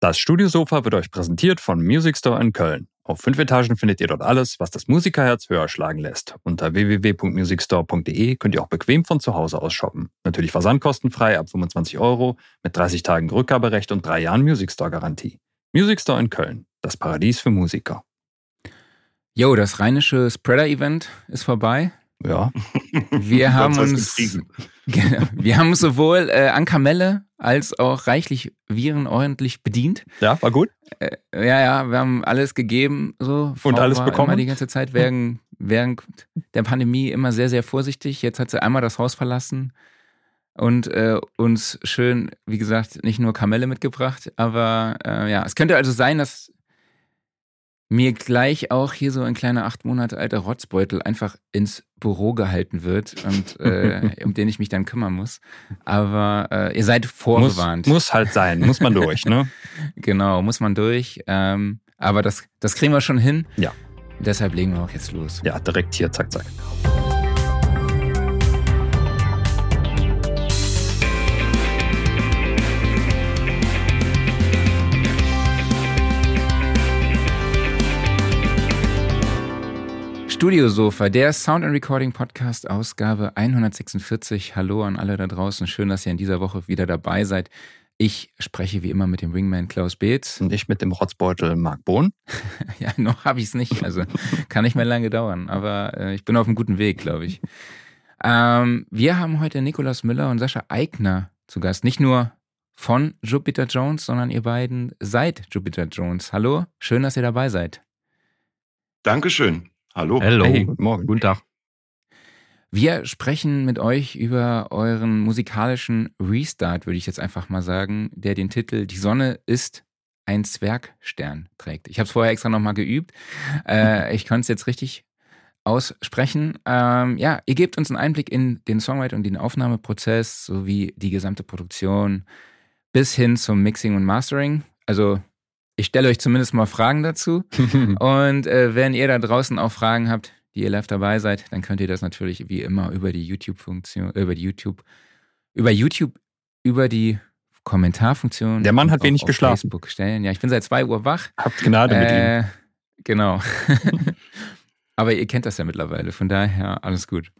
Das Studiosofa wird euch präsentiert von Music Store in Köln. Auf fünf Etagen findet ihr dort alles, was das Musikerherz höher schlagen lässt. Unter www.musicstore.de könnt ihr auch bequem von zu Hause aus shoppen. Natürlich versandkostenfrei ab 25 Euro mit 30 Tagen Rückgaberecht und drei Jahren Music Store Garantie. Music Store in Köln, das Paradies für Musiker. Jo, das rheinische Spreader-Event ist vorbei. Ja. Wir haben uns, genau, wir haben sowohl äh, an Kamelle als auch reichlich Viren ordentlich bedient. Ja, war gut. Äh, ja, ja, wir haben alles gegeben, so. Und Frau alles war bekommen? Die ganze Zeit während, während der Pandemie immer sehr, sehr vorsichtig. Jetzt hat sie einmal das Haus verlassen und äh, uns schön, wie gesagt, nicht nur Kamelle mitgebracht, aber äh, ja, es könnte also sein, dass mir gleich auch hier so ein kleiner acht Monate alter Rotzbeutel einfach ins Büro gehalten wird und äh, um den ich mich dann kümmern muss. Aber äh, ihr seid Muss, vorgewarnt. muss halt sein, muss man durch, ne? Genau, muss man durch. Ähm, aber das, das kriegen wir schon hin. Ja. Deshalb legen wir auch jetzt los. Ja, direkt hier, zack, zack. Studiosofa, der Sound and Recording Podcast, Ausgabe 146. Hallo an alle da draußen. Schön, dass ihr in dieser Woche wieder dabei seid. Ich spreche wie immer mit dem Wingman Klaus Beetz. Und ich mit dem Rotzbeutel Marc Bohn. Ja, noch habe ich es nicht. Also kann nicht mehr lange dauern. Aber äh, ich bin auf einem guten Weg, glaube ich. Ähm, wir haben heute Nikolaus Müller und Sascha Eigner zu Gast. Nicht nur von Jupiter Jones, sondern ihr beiden seid Jupiter Jones. Hallo, schön, dass ihr dabei seid. Dankeschön. Hallo. Hello. Hey, guten Morgen. Guten Tag. Wir sprechen mit euch über euren musikalischen Restart, würde ich jetzt einfach mal sagen, der den Titel Die Sonne ist ein Zwergstern trägt. Ich habe es vorher extra nochmal geübt. Äh, ich kann es jetzt richtig aussprechen. Ähm, ja, ihr gebt uns einen Einblick in den Songwriter und den Aufnahmeprozess sowie die gesamte Produktion bis hin zum Mixing und Mastering. Also ich stelle euch zumindest mal Fragen dazu. und äh, wenn ihr da draußen auch Fragen habt, die ihr live dabei seid, dann könnt ihr das natürlich wie immer über die YouTube-Funktion, über die YouTube, über YouTube, über die Kommentarfunktion. Der Mann hat wenig geschlafen. Facebook stellen. Ja, ich bin seit zwei Uhr wach. Habt Gnade mit ihm. Äh, genau. Aber ihr kennt das ja mittlerweile, von daher alles gut.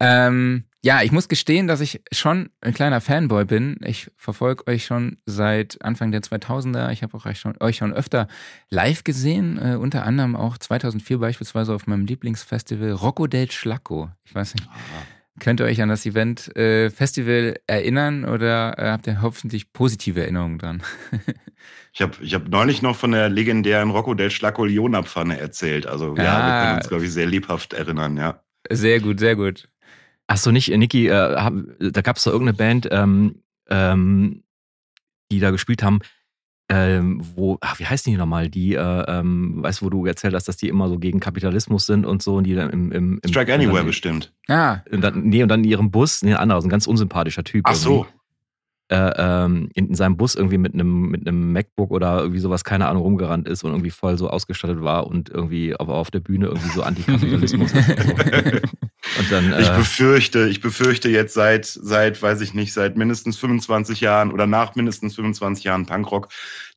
Ähm, ja, ich muss gestehen, dass ich schon ein kleiner Fanboy bin. Ich verfolge euch schon seit Anfang der 2000er. Ich habe auch euch schon, euch schon öfter live gesehen, äh, unter anderem auch 2004 beispielsweise auf meinem Lieblingsfestival Rocco del Schlacco. Ich weiß nicht, könnt ihr euch an das Event äh, Festival erinnern oder äh, habt ihr hoffentlich positive Erinnerungen dran? Ich habe ich hab neulich noch von der legendären Rocco del Schlacco Liona-Pfanne erzählt. Also ja, Ah. wir können uns, glaube ich, sehr lebhaft erinnern, ja. Sehr gut, sehr gut. Ach so, nicht, Niki, äh, hab, da gab es doch irgendeine Band, ähm, ähm, die da gespielt haben, ähm, wo, ach, wie heißen die nochmal? Die, äh, ähm, weißt du, wo du erzählt hast, dass die immer so gegen Kapitalismus sind und so und die dann im, im, im Strike Anywhere dann, bestimmt. Ah, und dann, nee, und dann in ihrem Bus, nee, ein anderer, so ein ganz unsympathischer Typ. Ach so. irgendwie, Äh, ähm, in, in seinem Bus irgendwie mit einem mit einem MacBook oder irgendwie sowas, keine Ahnung, rumgerannt ist und irgendwie voll so ausgestattet war und irgendwie aber auf der Bühne irgendwie so Antikapitalismus ist. Und, dann, Ich äh, befürchte, ich befürchte jetzt seit, seit, weiß ich nicht, seit mindestens 25 Jahren oder nach mindestens 25 Jahren Punkrock,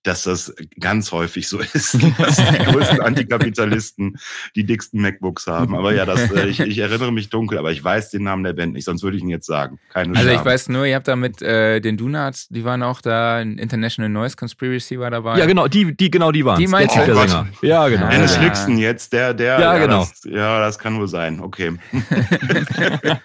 dass das ganz häufig so ist, dass die größten Antikapitalisten die dicksten MacBooks haben. Aber ja, das, äh, ich, ich erinnere mich dunkel, aber ich weiß den Namen der Band nicht, sonst würde ich ihn jetzt sagen. Keine also ich Scham. weiß nur, ihr habt da mit äh, den Donuts, die waren auch da, ein International Noise Conspiracy war dabei. Ja, genau, die, die, genau die waren Die meinst du? Oh. Ja, genau. Ah. Dennis ja. Nixon jetzt, der, der. Ja, genau. Das, ja, das kann wohl sein. Okay.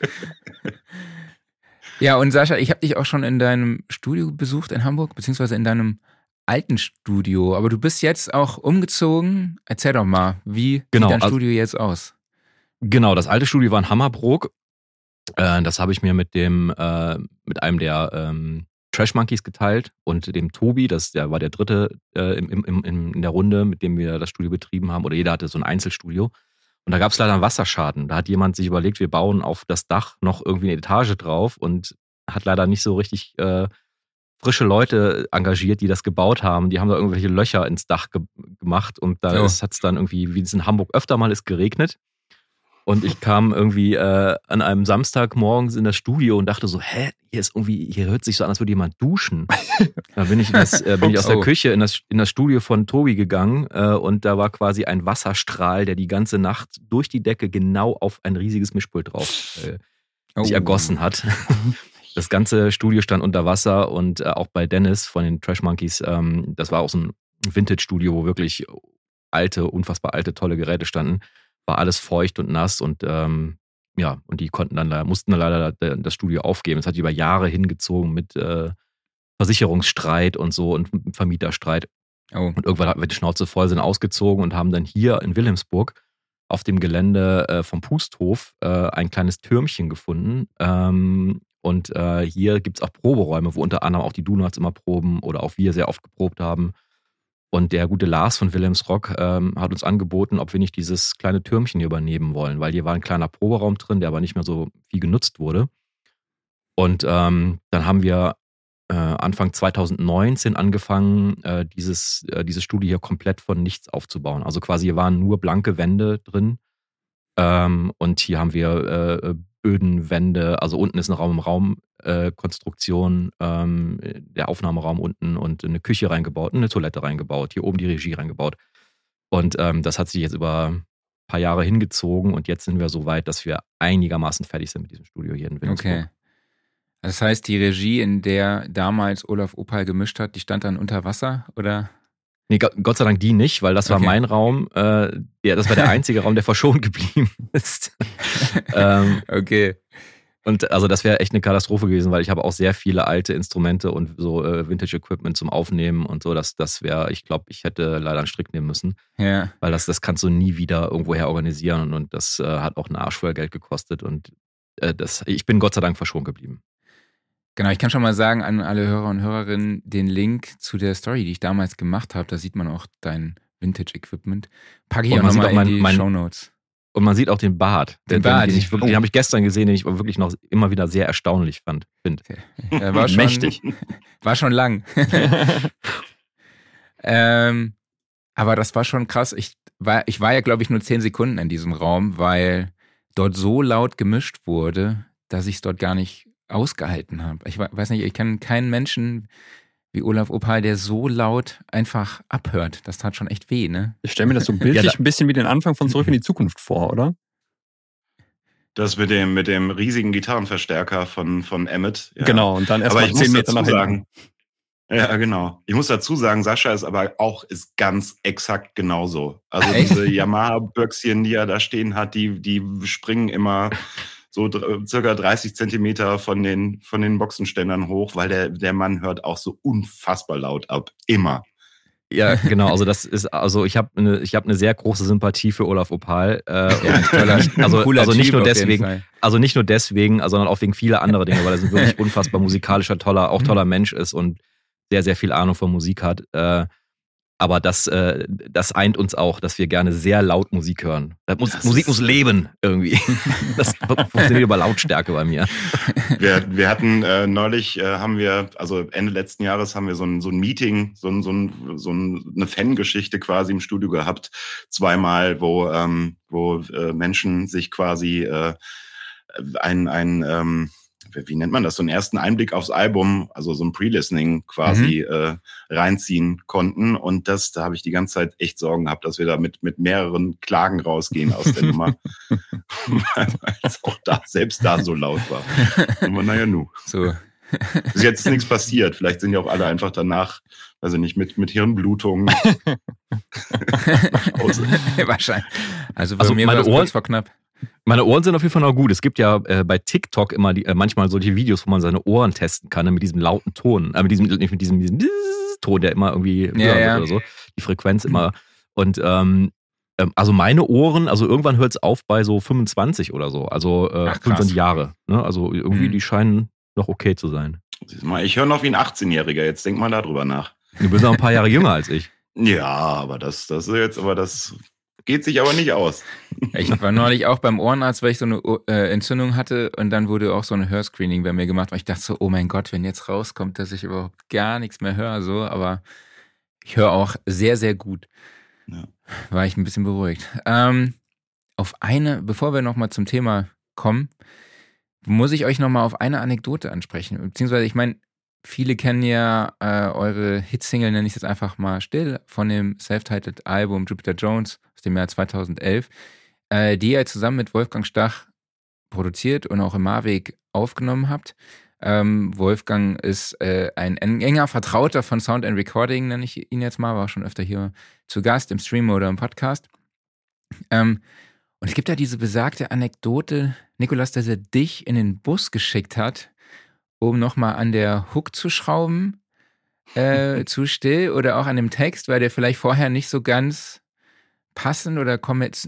Ja, und Sascha, ich habe dich auch schon in deinem Studio besucht in Hamburg, beziehungsweise in deinem alten Studio. Aber du bist jetzt auch umgezogen. Erzähl doch mal, wie Genau, sieht dein also- Studio jetzt aus? Genau, das alte Studio war in Hammerbrook. Äh, das habe ich mir mit dem, äh, mit einem der ähm, Trash Monkeys geteilt und dem Tobi, das der war der dritte äh, im, im, im, in der Runde, mit dem wir das Studio betrieben haben. Oder jeder hatte so ein Einzelstudio. Und da gab es leider einen Wasserschaden. Da hat jemand sich überlegt, wir bauen auf das Dach noch irgendwie eine Etage drauf und hat leider nicht so richtig äh, frische Leute engagiert, die das gebaut haben. Die haben da irgendwelche Löcher ins Dach ge gemacht und da Oh. hat es dann irgendwie, wie es in Hamburg öfter mal ist, geregnet. Und ich kam irgendwie äh, an einem Samstag morgens in das Studio und dachte so, hä, hier ist irgendwie, hier hört sich so an, als würde jemand duschen. da bin ich, in das, äh, bin ich aus der Oh. Küche in das, in das Studio von Tobi gegangen äh, und da war quasi ein Wasserstrahl, der die ganze Nacht durch die Decke genau auf ein riesiges Mischpult drauf äh, Oh. sich ergossen hat. Das ganze Studio stand unter Wasser und äh, auch bei Dennis von den Trash Monkeys, ähm, das war auch so ein Vintage-Studio, wo wirklich alte, unfassbar alte, tolle Geräte standen, war alles feucht und nass und ähm, ja, und die konnten dann mussten dann leider das Studio aufgeben. Es hat über Jahre hingezogen mit äh, Versicherungsstreit und so und Vermieterstreit. Oh. Und irgendwann hatten wir die Schnauze voll, sind ausgezogen und haben dann hier in Wilhelmsburg auf dem Gelände äh, vom Pusthof äh, ein kleines Türmchen gefunden. Ähm, und äh, hier gibt es auch Proberäume, wo unter anderem auch die Donuts immer proben oder auch wir sehr oft geprobt haben. Und der gute Lars von Willems Rock ähm, hat uns angeboten, ob wir nicht dieses kleine Türmchen hier übernehmen wollen, weil hier war ein kleiner Proberaum drin, der aber nicht mehr so viel genutzt wurde. Und ähm, dann haben wir äh, Anfang 2019 angefangen, äh, dieses, äh, dieses Studio hier komplett von nichts aufzubauen. Also quasi hier waren nur blanke Wände drin. Ähm, und hier haben wir äh, Böden, Wände, also unten ist eine Raum-im-Raum-Konstruktion, ähm, der Aufnahmeraum unten und eine Küche reingebaut, eine Toilette reingebaut, hier oben die Regie reingebaut. Und ähm, das hat sich jetzt über ein paar Jahre hingezogen und jetzt sind wir so weit, dass wir einigermaßen fertig sind mit diesem Studio hier in Wilhelmsburg. Okay. Das heißt, die Regie, in der damals Olaf Opal gemischt hat, die stand dann unter Wasser, oder? Nee, Go- Gott sei Dank die nicht, weil das war Okay. mein Raum. Äh, ja, das war der einzige Raum, der verschont geblieben ist. ähm, Okay. und also das wäre echt eine Katastrophe gewesen, weil ich habe auch sehr viele alte Instrumente und so äh, Vintage-Equipment zum Aufnehmen und so. Das, das wäre, ich glaube, ich hätte leider einen Strick nehmen müssen, Ja. weil das, das kannst du nie wieder irgendwoher organisieren und, das äh, hat auch eine Arsch voll Geld gekostet und äh, das, ich bin Gott sei Dank verschont geblieben. Genau, ich kann schon mal sagen an alle Hörer und Hörerinnen, den Link zu der Story, die ich damals gemacht habe, da sieht man auch dein Vintage-Equipment. Packe ich Und auch nochmal auch mein- in die mein- Shownotes. Und man sieht auch den Bart, Den den, Bart. den, ich wirklich, den habe ich gestern gesehen, den ich aber wirklich noch immer wieder sehr erstaunlich fand. Find. Der war schon, Mächtig. War schon lang. ähm, aber das war schon krass. Ich war, ich war ja, glaube ich, nur zehn Sekunden in diesem Raum, weil dort so laut gemischt wurde, dass ich es dort gar nicht ausgehalten habe. Ich we- weiß nicht, ich kenne keinen Menschen wie Olaf Opal, der so laut einfach abhört. Das tat schon echt weh, ne? Ich stelle mir das so bildlich Ja, da- ein bisschen wie den Anfang von Zurück in die Zukunft vor, oder? Das mit dem, mit dem riesigen Gitarrenverstärker von, von Emmet. Ja. Genau, und dann Aber erstmal ich muss zehn Meter dazu nach hinten. sagen, ja, genau. Ich muss dazu sagen, Sascha ist aber auch ist ganz exakt genauso. Also diese Yamaha-Böckschen, die er da stehen hat, die, die springen immer so circa 30 Zentimeter von den, von den Boxenständern hoch, weil der, der Mann hört auch so unfassbar laut ab. Immer. Ja, genau. Also das ist, also ich habe eine, ich habe eine sehr große Sympathie für Olaf Opal. Äh, toller, also, also nicht nur deswegen, also nicht nur deswegen, sondern auch wegen vieler anderer Dinge, weil er so ein wirklich unfassbar musikalischer, toller, auch toller Mensch ist und sehr, sehr viel Ahnung von Musik hat. Äh, aber das, äh, das eint uns auch, dass wir gerne sehr laut Musik hören. Das muss, Das Musik muss leben irgendwie. Das funktioniert über Lautstärke bei mir. Wir, wir hatten äh, neulich, äh, haben wir, also Ende letzten Jahres haben wir so ein, so ein Meeting, so, ein, so, ein, so ein, eine Fangeschichte quasi im Studio gehabt, zweimal, wo, ähm, wo äh, Menschen sich quasi äh, ein, ein ähm, wie nennt man das, so einen ersten Einblick aufs Album, also so ein Pre-Listening quasi äh, reinziehen konnten. Und das, da habe ich die ganze Zeit echt Sorgen gehabt, dass wir da mit, mit mehreren Klagen rausgehen aus der Nummer. Weil es auch da, selbst da so laut war. Aber naja, nu. So. Bis jetzt ist nichts passiert. Vielleicht sind ja auch alle einfach danach, also nicht mit, mit Hirnblutungen. nach Hause. Wahrscheinlich. Also bei Also mir meine war es Ohren- kurz vor knapp. Meine Ohren sind auf jeden Fall noch gut. Es gibt ja äh, bei TikTok immer die, äh, manchmal solche Videos, wo man seine Ohren testen kann, ne, mit diesem lauten Ton. Äh, mit diesem, nicht mit diesem, diesem Ton, der immer irgendwie wird ja. oder so. Die Frequenz immer. Und ähm, ähm, also meine Ohren, also irgendwann hört es auf bei so 25 oder so. Also äh, Ach, krass. 25 Jahre. Ne? Also irgendwie, Mhm. die scheinen noch okay zu sein. Siehst mal, Ich höre noch wie ein 18-Jähriger. Jetzt denk mal darüber nach. Du bist noch ein paar Jahre jünger als ich. Ja, aber das, das ist jetzt, aber das geht sich aber nicht aus. Ich war neulich auch beim Ohrenarzt, weil ich so eine äh, Entzündung hatte und dann wurde auch so ein Hörscreening bei mir gemacht, weil ich dachte so, oh mein Gott, wenn jetzt rauskommt, dass ich überhaupt gar nichts mehr höre, so, aber ich höre auch sehr, sehr gut. Ja. War ich ein bisschen beruhigt. Ähm, auf eine, bevor wir nochmal zum Thema kommen, muss ich euch nochmal auf eine Anekdote ansprechen. Beziehungsweise, ich meine, viele kennen ja äh, eure Hitsingle, nenne ich es jetzt einfach mal still, von dem self-titled Album Jupiter Jones dem Jahr 2011, äh, die ihr zusammen mit Wolfgang Stach produziert und auch im Marweg aufgenommen habt. Ähm, Wolfgang ist äh, ein, enger Vertrauter von Sound and Recording, nenne ich ihn jetzt mal, war auch schon öfter hier zu Gast im Stream oder im Podcast. Ähm, und es gibt ja diese besagte Anekdote, Nikolas, dass er dich in den Bus geschickt hat, um nochmal an der Hook zu schrauben, äh, zu still oder auch an dem Text, weil der vielleicht vorher nicht so ganz passend oder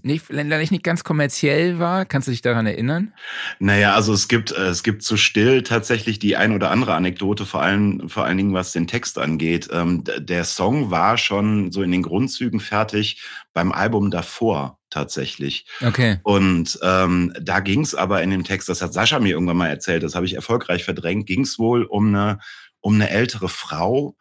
nicht, nicht ganz kommerziell war. Kannst du dich daran erinnern? Naja, also es gibt, äh, es gibt zu still tatsächlich die ein oder andere Anekdote, vor allem, vor allen Dingen was den Text angeht. Ähm, der Song war schon so in den Grundzügen fertig beim Album davor tatsächlich. Okay. Und ähm, da ging es aber in dem Text, das hat Sascha mir irgendwann mal erzählt, das habe ich erfolgreich verdrängt, ging es wohl um eine, um eine ältere Frau,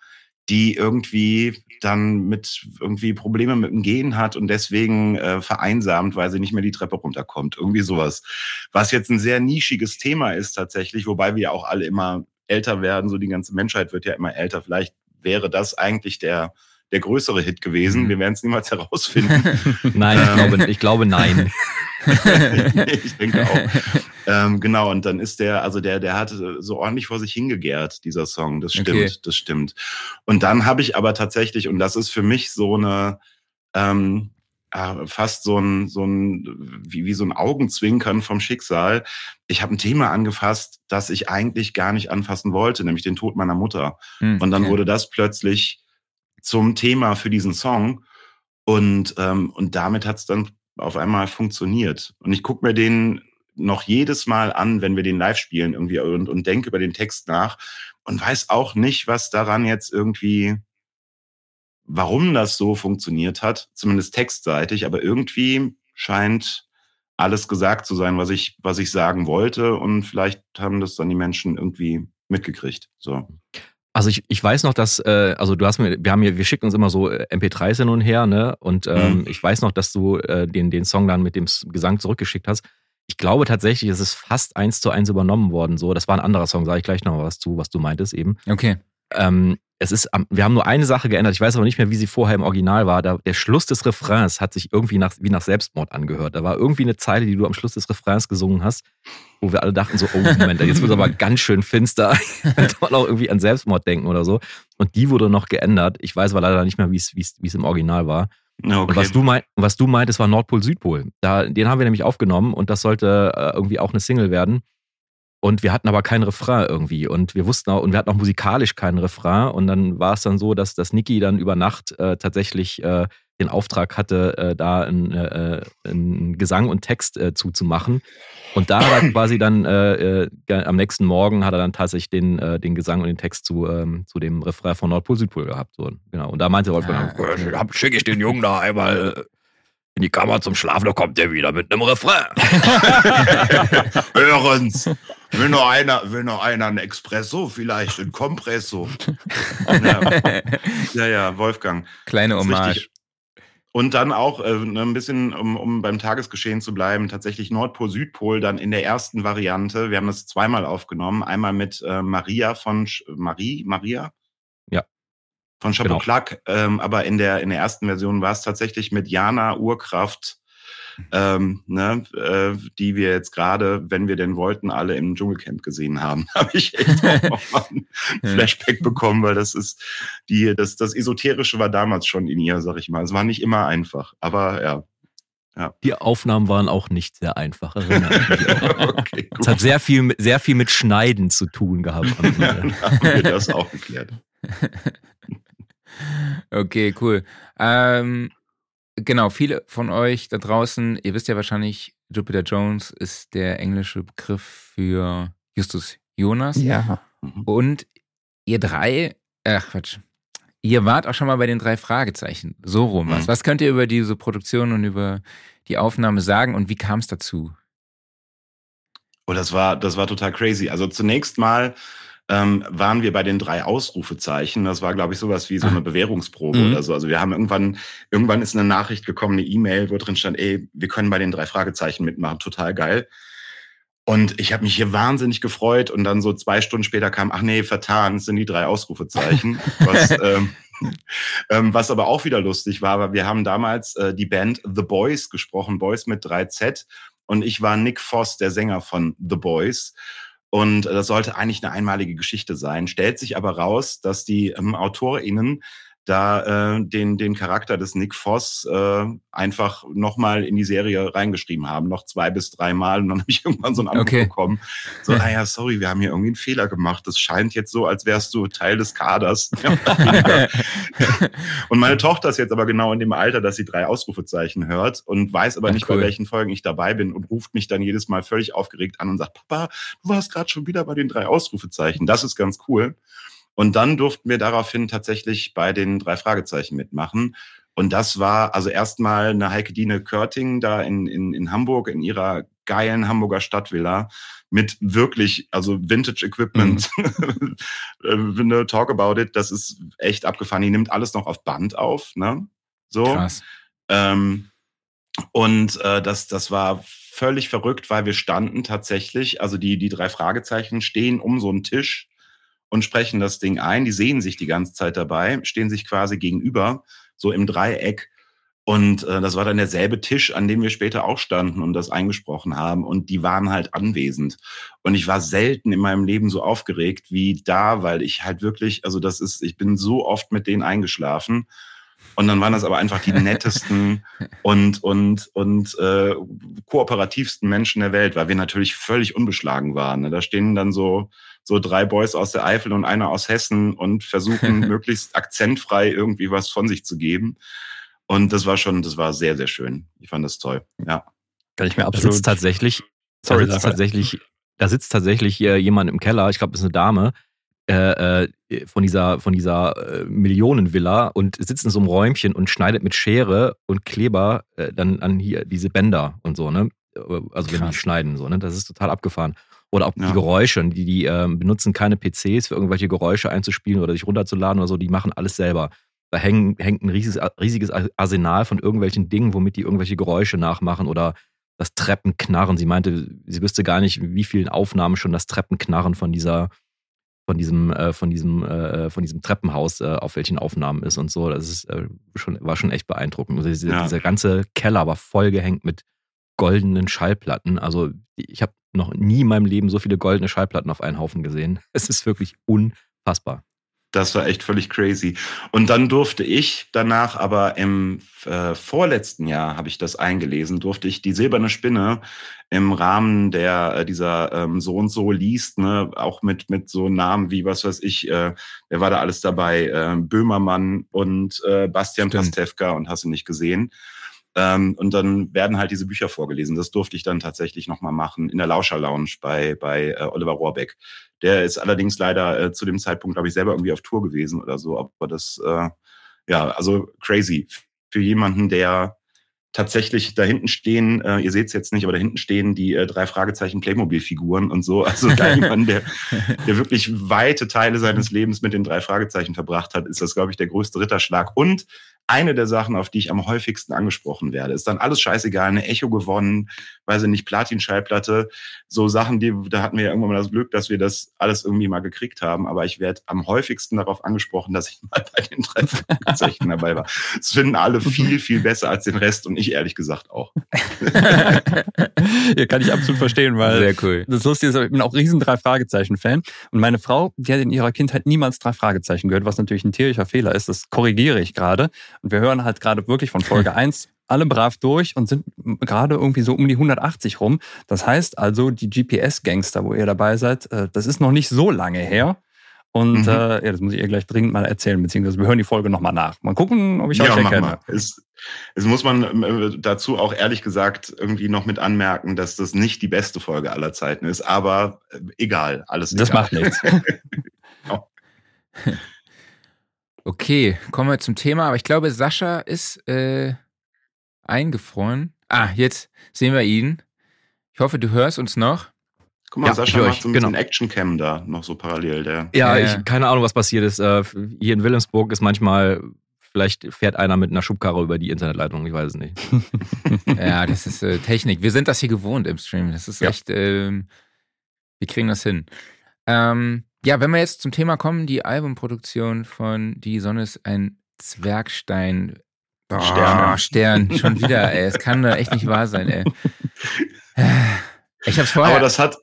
die irgendwie dann mit irgendwie Probleme mit dem Gehen hat und deswegen äh, vereinsamt, weil sie nicht mehr die Treppe runterkommt. Irgendwie sowas. Was jetzt ein sehr nischiges Thema ist tatsächlich, wobei wir ja auch alle immer älter werden, so die ganze Menschheit wird ja immer älter. Vielleicht wäre das eigentlich der der größere Hit gewesen. Mhm. Wir werden es niemals herausfinden. nein, ich glaube, ich glaube nein. ich denke auch. Ähm, genau, und dann ist der, also der, der hat so ordentlich vor sich hingegärt, dieser Song. Das stimmt, okay. das stimmt. Und dann habe ich aber tatsächlich, und das ist für mich so eine, ähm, fast so ein, so ein wie, wie so ein Augenzwinkern vom Schicksal. Ich habe ein Thema angefasst, das ich eigentlich gar nicht anfassen wollte, nämlich den Tod meiner Mutter. Hm, und dann okay. wurde das plötzlich zum Thema für diesen Song. Und, ähm, und damit hat es dann auf einmal funktioniert. Und ich gucke mir den noch jedes Mal an, wenn wir den live spielen irgendwie und, und denke über den Text nach und weiß auch nicht, was daran jetzt irgendwie, warum das so funktioniert hat, zumindest textseitig, aber irgendwie scheint alles gesagt zu sein, was ich, was ich sagen wollte und vielleicht haben das dann die Menschen irgendwie mitgekriegt. So. Also ich, ich weiß noch, dass, äh, also du hast mir, wir haben hier, wir schicken uns immer so äh, MP3s hin und her, ne? Und ähm, mhm. ich weiß noch, dass du äh, den, den Song dann mit dem Gesang zurückgeschickt hast. Ich glaube tatsächlich, es ist fast eins zu eins übernommen worden. So, das war ein anderer Song, sage ich gleich noch was zu, was du meintest eben. Okay. Ähm, es ist, wir haben nur eine Sache geändert. Ich weiß aber nicht mehr, wie sie vorher im Original war. Da, der Schluss des Refrains hat sich irgendwie nach, wie nach Selbstmord angehört. Da war irgendwie eine Zeile, die du am Schluss des Refrains gesungen hast, wo wir alle dachten so, oh Moment, jetzt wird es aber ganz schön finster. Könnte man auch irgendwie an Selbstmord denken oder so. Und die wurde noch geändert. Ich weiß aber leider nicht mehr, wie es, im Original war. Okay. Und was du, mein, was du meintest, war Nordpol-Südpol. Da, den haben wir nämlich aufgenommen und das sollte äh, irgendwie auch eine Single werden. Und wir hatten aber keinen Refrain irgendwie. Und wir wussten auch, und wir hatten auch musikalisch keinen Refrain. Und dann war es dann so, dass, dass Niki dann über Nacht äh, tatsächlich äh, den Auftrag hatte, äh, da einen, äh, einen Gesang und Text äh, zuzumachen. Und da hat er quasi dann äh, äh, am nächsten Morgen hat er dann tatsächlich den, äh, den Gesang und den Text zu, ähm, zu dem Refrain von Nordpol Südpol gehabt. So, genau. Und da meinte Wolfgang, ja, okay. schicke ich den Jungen da einmal in die Kammer zum Schlafen, da kommt der wieder mit einem Refrain. Hören's. Will noch einer, will noch einer ein Espresso, vielleicht ein Kompresso. ja. ja, ja, Wolfgang. Kleine Hommage. Und dann auch äh, ne, ein bisschen, um, um beim Tagesgeschehen zu bleiben, tatsächlich Nordpol, Südpol dann in der ersten Variante. Wir haben das zweimal aufgenommen. Einmal mit äh, Maria von Sch Marie, Maria? Ja von Chapeau genau. Ähm, aber in der, in der ersten Version war es tatsächlich mit Jana Urkraft, ähm, ne, äh, die wir jetzt gerade, wenn wir denn wollten, alle im Dschungelcamp gesehen haben. Habe ich echt auch mal ein Flashback bekommen, weil das ist die, das, das Esoterische war damals schon in ihr, sag ich mal. Es war nicht immer einfach, aber ja. Ja. Die Aufnahmen waren auch nicht sehr einfach. okay, es hat sehr viel, sehr viel mit Schneiden zu tun gehabt. ja, haben wir das auch geklärt. Okay, cool. Ähm, genau, viele von euch da draußen, ihr wisst ja wahrscheinlich, Jupiter Jones ist der englische Begriff für Justus Jonas. Ja. Und ihr drei, ach Quatsch, ihr wart auch schon mal bei den drei Fragezeichen. So rum was. Mhm. Was könnt ihr über diese Produktion und über die Aufnahme sagen und wie kam es dazu? Oh, das war, das war total crazy. Also zunächst mal ähm, waren wir bei den drei Ausrufezeichen. Das war, glaube ich, sowas wie so eine ah. Bewährungsprobe mhm. oder so. Also wir haben irgendwann, irgendwann ist eine Nachricht gekommen, eine E-Mail, wo drin stand, ey, wir können bei den drei Fragezeichen mitmachen, total geil. Und ich habe mich hier wahnsinnig gefreut und dann so zwei Stunden später kam, ach nee, vertan, es sind die drei Ausrufezeichen. was, ähm, ähm, was aber auch wieder lustig war, weil wir haben damals äh, die Band The Boys gesprochen, Boys mit 3Z. Und ich war Nick Voss, der Sänger von The Boys. Und das sollte eigentlich eine einmalige Geschichte sein. Stellt sich aber raus, dass die ähm, AutorInnen da äh, den, den Charakter des Nick Voss äh, einfach nochmal in die Serie reingeschrieben haben, noch zwei bis drei Mal. Und dann habe ich irgendwann so einen Anruf okay. bekommen. So, ah ja, sorry, wir haben hier irgendwie einen Fehler gemacht. Das scheint jetzt so, als wärst du Teil des Kaders. und meine Tochter ist jetzt aber genau in dem Alter, dass sie drei Ausrufezeichen hört und weiß aber Ach, nicht, cool. bei welchen Folgen ich dabei bin und ruft mich dann jedes Mal völlig aufgeregt an und sagt, Papa, du warst gerade schon wieder bei den drei Ausrufezeichen. Das ist ganz cool. Und dann durften wir daraufhin tatsächlich bei den drei Fragezeichen mitmachen. Und das war also erstmal eine Heike Dine Körting da in, in, in Hamburg in ihrer geilen Hamburger Stadtvilla mit wirklich, also Vintage Equipment. Mhm. Äh, talk about it, das ist echt abgefahren. Die nimmt alles noch auf Band auf, ne? So. Krass. Ähm, und äh, das, das war völlig verrückt, weil wir standen tatsächlich, also die, die drei Fragezeichen stehen um so einen Tisch und sprechen das Ding ein. Die sehen sich die ganze Zeit dabei, stehen sich quasi gegenüber, so im Dreieck. Und äh, das war dann derselbe Tisch, an dem wir später auch standen und das eingesprochen haben. Und die waren halt anwesend. Und ich war selten in meinem Leben so aufgeregt wie da, weil ich halt wirklich, also das ist, ich bin so oft mit denen eingeschlafen. Und dann waren das aber einfach die nettesten und, und, und äh, kooperativsten Menschen der Welt, weil wir natürlich völlig unbeschlagen waren. Ne? Da stehen dann so, so drei Boys aus der Eifel und einer aus Hessen und versuchen möglichst akzentfrei irgendwie was von sich zu geben. Und das war schon, das war sehr, sehr schön. Ich fand das toll. Ja. Kann ich mir absolut. Da sitzt tatsächlich, Sorry, da sitzt tatsächlich, da sitzt tatsächlich hier jemand im Keller, ich glaube, das ist eine Dame, äh, äh, von dieser, von dieser äh, Millionenvilla und sitzt in so einem Räumchen und schneidet mit Schere und Kleber äh, dann an hier diese Bänder und so, ne? Also wenn die schneiden, so, ne? Das ist total abgefahren. Oder auch ja. die Geräusche, die, die ähm, benutzen keine PCs für irgendwelche Geräusche einzuspielen oder sich runterzuladen oder so, die machen alles selber. Da häng, hängt ein riesiges, riesiges Arsenal von irgendwelchen Dingen, womit die irgendwelche Geräusche nachmachen oder das Treppenknarren. Sie meinte, sie wüsste gar nicht, wie vielen Aufnahmen schon das Treppenknarren von dieser von diesem, äh, von diesem, äh, von diesem Treppenhaus äh, auf welchen Aufnahmen ist und so. Das ist äh, schon, war schon echt beeindruckend. Also diese, ja. Dieser ganze Keller war vollgehängt mit goldenen Schallplatten. Also ich habe noch nie in meinem Leben so viele goldene Schallplatten auf einen Haufen gesehen. Es ist wirklich unfassbar. Das war echt völlig crazy. Und dann durfte ich danach aber im äh, vorletzten Jahr, habe ich das eingelesen, durfte ich die Silberne Spinne im Rahmen der äh, dieser ähm, so und so liest, ne, auch mit mit so Namen wie was weiß ich, äh, wer war da alles dabei, äh, Böhmermann und äh, Bastian Pastewka und hast du nicht gesehen. Ähm, und dann werden halt diese Bücher vorgelesen. Das durfte ich dann tatsächlich nochmal machen in der Lauscher Lounge bei, bei äh, Oliver Rohrbeck. Der ist allerdings leider äh, zu dem Zeitpunkt, glaube ich, selber irgendwie auf Tour gewesen oder so. Aber das, äh, ja, also crazy. Für jemanden, der tatsächlich da hinten stehen, äh, ihr seht es jetzt nicht, aber da hinten stehen die äh, drei Fragezeichen Playmobil-Figuren und so. Also da jemand, der, der wirklich weite Teile seines Lebens mit den drei Fragezeichen verbracht hat, ist das, glaube ich, der größte Ritterschlag. Und eine der Sachen, auf die ich am häufigsten angesprochen werde. Ist dann alles scheißegal, eine Echo gewonnen, weiß ich nicht, Platin-Schallplatte, so Sachen, die, da hatten wir ja irgendwann mal das Glück, dass wir das alles irgendwie mal gekriegt haben. Aber ich werde am häufigsten darauf angesprochen, dass ich mal bei den drei Fragezeichen dabei war. Das finden alle viel, viel besser als den Rest und ich ehrlich gesagt auch. ja, kann ich absolut verstehen, weil Sehr cool. das Lustige ist, ich bin auch riesen drei Fragezeichen-Fan. Und meine Frau, die hat in ihrer Kindheit niemals drei Fragezeichen gehört, was natürlich ein tierischer Fehler ist. Das korrigiere ich gerade. Und wir hören halt gerade wirklich von Folge 1 alle brav durch und sind gerade irgendwie so um die 180 rum. Das heißt also, die GPS-Gangster, wo ihr dabei seid, äh, das ist noch nicht so lange her. Und mhm. äh, ja, das muss ich ihr gleich dringend mal erzählen, beziehungsweise wir hören die Folge nochmal nach. Mal gucken, ob ich euch ja, erkenne. Es, es muss man äh, dazu auch ehrlich gesagt irgendwie noch mit anmerken, dass das nicht die beste Folge aller Zeiten ist, aber äh, egal, alles Das macht nichts. genau. Okay, kommen wir zum Thema. Aber ich glaube, Sascha ist äh, eingefroren. Ah, jetzt sehen wir ihn. Ich hoffe, du hörst uns noch. Guck mal, Ja, Sascha ich macht so ein genau. bisschen Action-Cam da noch so parallel. Der. Ja, Ja, ja. ich keine Ahnung, was passiert ist. Äh, Hier in Wilhelmsburg ist manchmal, vielleicht fährt einer mit einer Schubkarre über die Internetleitung, ich weiß es nicht. Ja, das ist äh, Technik. Wir sind das hier gewohnt im Stream. Das ist Ja. echt, ähm, wir kriegen das hin. Ähm, ja, wenn wir jetzt zum Thema kommen, die Albumproduktion von Die Sonne ist ein Zwergstein. Oh, Stern. Stern, schon wieder, ey. Es kann doch echt nicht wahr sein, ey. Ich hab's vorher. Aber das hat,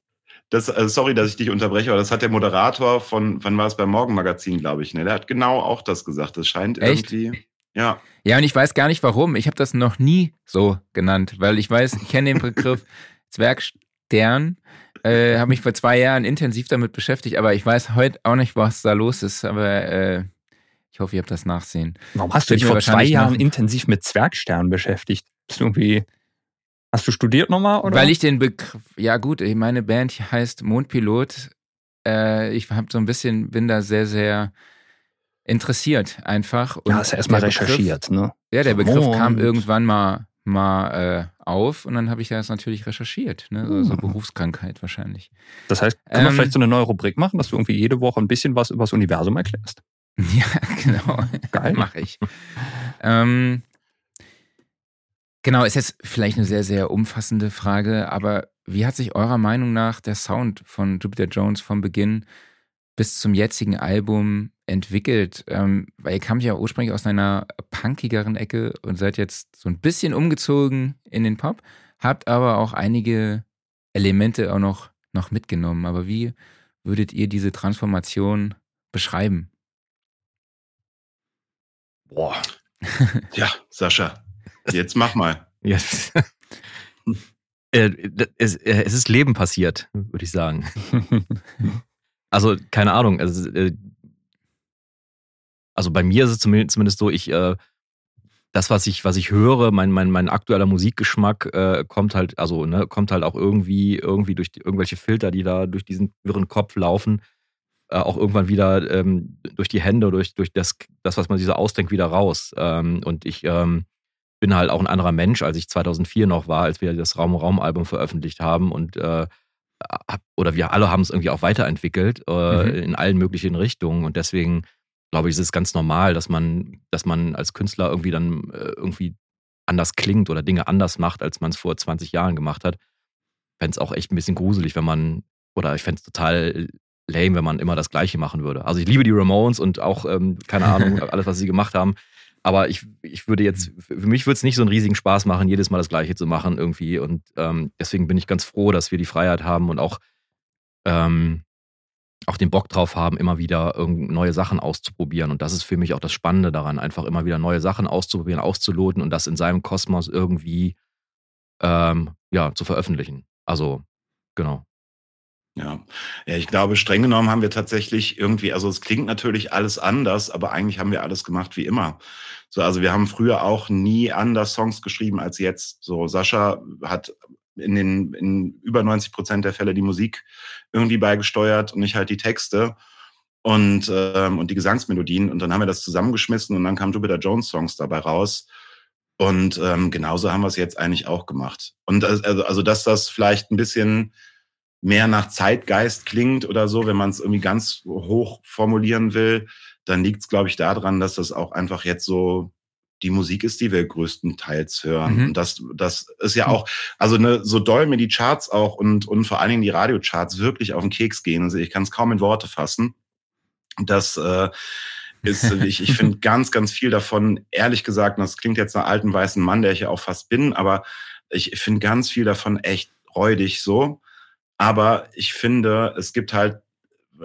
das, äh, sorry, dass ich dich unterbreche, aber das hat der Moderator von, wann war es beim Morgenmagazin, glaube ich, ne? Der hat genau auch das gesagt. Das scheint Echt? irgendwie. Ja, Ja, und ich weiß gar nicht warum. Ich habe das noch nie so genannt, weil ich weiß, ich kenne den Begriff Zwergstern, äh, habe mich vor zwei Jahren intensiv damit beschäftigt, aber ich weiß heute auch nicht, was da los ist. Aber äh, ich hoffe, ihr habt das Nachsehen. Warum hast du dich vor zwei Jahren noch- intensiv mit Zwergsternen beschäftigt? Bist du irgendwie. Hast du studiert nochmal? Oder? Weil ich den Begriff, ja gut, meine Band heißt Mondpilot. Äh, ich habe so ein bisschen, bin da sehr, sehr interessiert einfach. Und ja, hast du erstmal Begriff- recherchiert, ne? Ja, der Begriff Mond. kam irgendwann mal, mal äh, auf und dann habe ich das natürlich recherchiert. Ne? So, so Hm. Berufskrankheit wahrscheinlich. Das heißt, können wir Ähm, vielleicht so eine neue Rubrik machen, dass du irgendwie jede Woche ein bisschen was über das Universum erklärst? Ja, genau. Geil. Mache ich. ähm, genau, ist jetzt vielleicht eine sehr, sehr umfassende Frage, aber wie hat sich eurer Meinung nach der Sound von Jupiter Jones vom Beginn bis zum jetzigen Album entwickelt? Ähm, weil ihr kamt ja ursprünglich aus einer punkigeren Ecke und seid jetzt so ein bisschen umgezogen in den Pop, habt aber auch einige Elemente auch noch, noch mitgenommen. Aber wie würdet ihr diese Transformation beschreiben? Boah. ja, Sascha, jetzt mach mal. Yes. Äh, es, äh, es ist Leben passiert, würde ich sagen. Also, keine Ahnung. Also, äh, also bei mir ist es zumindest, so, ich, äh, das, was ich, was ich höre, mein, mein, mein aktueller Musikgeschmack äh, kommt halt, also, ne, kommt halt auch irgendwie, irgendwie durch die, irgendwelche Filter, die da durch diesen wirren Kopf laufen, äh, auch irgendwann wieder ähm, durch die Hände, durch, durch das, das, was man sich so ausdenkt, wieder raus. Ähm, und ich ähm, bin halt auch ein anderer Mensch, als ich 2004 noch war, als wir das Raum Raum Album veröffentlicht haben und äh, oder wir alle haben es irgendwie auch weiterentwickelt äh, Mhm. in allen möglichen Richtungen und deswegen glaube ich, ist es ganz normal, dass man, dass man als Künstler irgendwie dann äh, irgendwie anders klingt oder Dinge anders macht, als man es vor 20 Jahren gemacht hat. Fände es auch echt ein bisschen gruselig, wenn man, oder ich fände es total lame, wenn man immer das Gleiche machen würde. Also ich liebe die Ramones und auch, ähm, keine Ahnung, alles, was sie gemacht haben. Aber ich, ich würde jetzt, für mich würde es nicht so einen riesigen Spaß machen, jedes Mal das Gleiche zu machen irgendwie. Und ähm, deswegen bin ich ganz froh, dass wir die Freiheit haben und auch, ähm, auch den Bock drauf haben, immer wieder neue Sachen auszuprobieren. Und das ist für mich auch das Spannende daran, einfach immer wieder neue Sachen auszuprobieren, auszuloten und das in seinem Kosmos irgendwie ähm, ja, zu veröffentlichen. Also, genau. Ja. ja, ich glaube, streng genommen haben wir tatsächlich irgendwie, also es klingt natürlich alles anders, aber eigentlich haben wir alles gemacht wie immer. So, also wir haben früher auch nie anders Songs geschrieben als jetzt. So, Sascha hat in den in über 90 Prozent der Fälle die Musik irgendwie beigesteuert und ich halt die Texte und, ähm, und die Gesangsmelodien. Und dann haben wir das zusammengeschmissen und dann kamen Jupiter Jones Songs dabei raus. Und ähm, genauso haben wir es jetzt eigentlich auch gemacht. Und also, also dass das vielleicht ein bisschen mehr nach Zeitgeist klingt oder so, wenn man es irgendwie ganz hoch formulieren will, dann liegt es, glaube ich, daran, dass das auch einfach jetzt so die Musik ist, die wir größtenteils hören. Mhm. Und das, das ist ja auch, also ne, so doll mir die Charts auch und, und vor allen Dingen die Radiocharts wirklich auf den Keks gehen. Also ich kann es kaum in Worte fassen. Das äh, ist, ich, ich finde ganz, ganz viel davon, ehrlich gesagt, und das klingt jetzt nach alten weißen Mann, der ich ja auch fast bin, aber ich finde ganz viel davon echt räudig so. Aber ich finde, es gibt halt,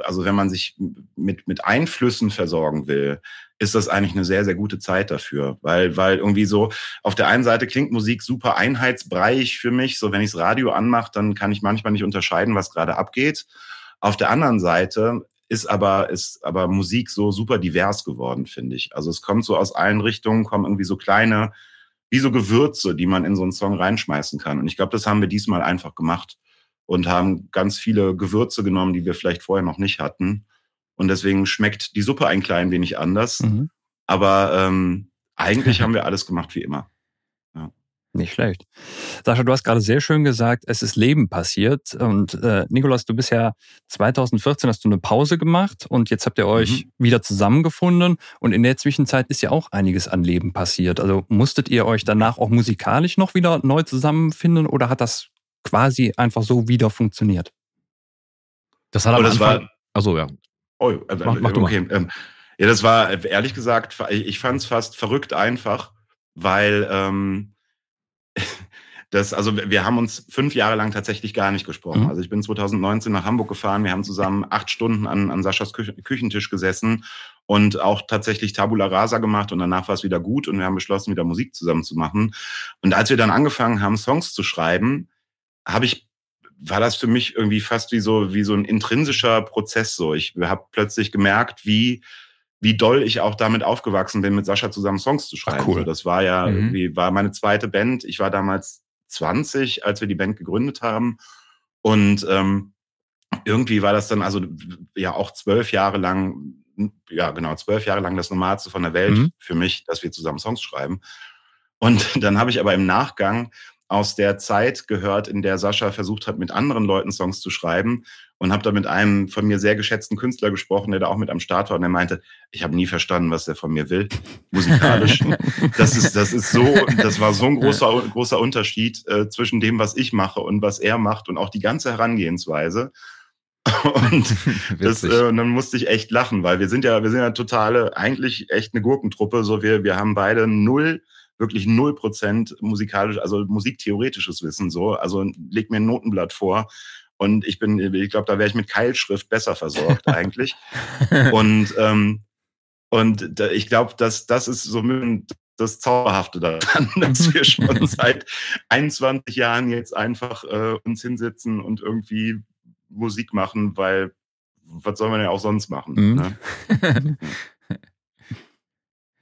also wenn man sich mit, mit Einflüssen versorgen will, ist das eigentlich eine sehr, sehr gute Zeit dafür. Weil, weil irgendwie so, auf der einen Seite klingt Musik super einheitsbreich für mich. So, wenn ich das Radio anmache, dann kann ich manchmal nicht unterscheiden, was gerade abgeht. Auf der anderen Seite ist aber, ist aber Musik so super divers geworden, finde ich. Also es kommt so aus allen Richtungen, kommen irgendwie so kleine, wie so Gewürze, die man in so einen Song reinschmeißen kann. Und ich glaube, das haben wir diesmal einfach gemacht und haben ganz viele Gewürze genommen, die wir vielleicht vorher noch nicht hatten. Und deswegen schmeckt die Suppe ein klein wenig anders. Mhm. Aber ähm, eigentlich haben wir alles gemacht wie immer. Nicht schlecht. Sascha, du hast gerade sehr schön gesagt, es ist Leben passiert. Und äh, Nikolas, du bist ja 2014 hast du eine Pause gemacht und jetzt habt ihr euch mhm. wieder zusammengefunden. Und in der Zwischenzeit ist ja auch einiges an Leben passiert. Also musstet ihr euch danach auch musikalisch noch wieder neu zusammenfinden oder hat das quasi einfach so wieder funktioniert? Das hat aber das war. Also ja. Oh, äh, mach, mach okay. Ähm, ja, das war ehrlich gesagt, ich fand es fast verrückt einfach, weil ähm, das, also wir haben uns fünf Jahre lang tatsächlich gar nicht gesprochen. Mhm. Also ich bin 2019 nach Hamburg gefahren, wir haben zusammen acht Stunden an, an Saschas Kü Küchentisch gesessen und auch tatsächlich Tabula Rasa gemacht und danach war es wieder gut und wir haben beschlossen, wieder Musik zusammen zu machen. Und als wir dann angefangen haben, Songs zu schreiben, habe ich war das für mich irgendwie fast wie so wie so ein intrinsischer Prozess so. Ich habe plötzlich gemerkt, wie wie doll ich auch damit aufgewachsen bin, mit Sascha zusammen Songs zu schreiben. Ach, cool. So, das war ja mhm. irgendwie, war meine zweite Band. Ich war damals 20, als wir die Band gegründet haben. Und ähm, irgendwie war das dann also ja auch zwölf Jahre lang, ja genau, zwölf Jahre lang das Normalste von der Welt mhm. für mich, dass wir zusammen Songs schreiben. Und dann habe ich aber im Nachgang aus der Zeit gehört, in der Sascha versucht hat, mit anderen Leuten Songs zu schreiben und habe da mit einem von mir sehr geschätzten Künstler gesprochen, der da auch mit am Start war und der meinte, ich habe nie verstanden, was der von mir will, musikalisch. das ist das ist so, das war so ein großer großer Unterschied äh, zwischen dem, was ich mache und was er macht und auch die ganze Herangehensweise. Und, das, äh, und dann musste ich echt lachen, weil wir sind ja, wir sind ja totale, eigentlich echt eine Gurkentruppe. So wir, wir haben beide null wirklich null Prozent musikalisch, also musiktheoretisches Wissen so. Also leg mir ein Notenblatt vor und ich bin, ich glaube, da wäre ich mit Keilschrift besser versorgt eigentlich. und ähm, und da, ich glaube, dass das ist so das Zauberhafte daran, dass wir schon seit 21 Jahren jetzt einfach äh, uns hinsetzen und irgendwie Musik machen, weil was soll man ja auch sonst machen? Mhm. Ne?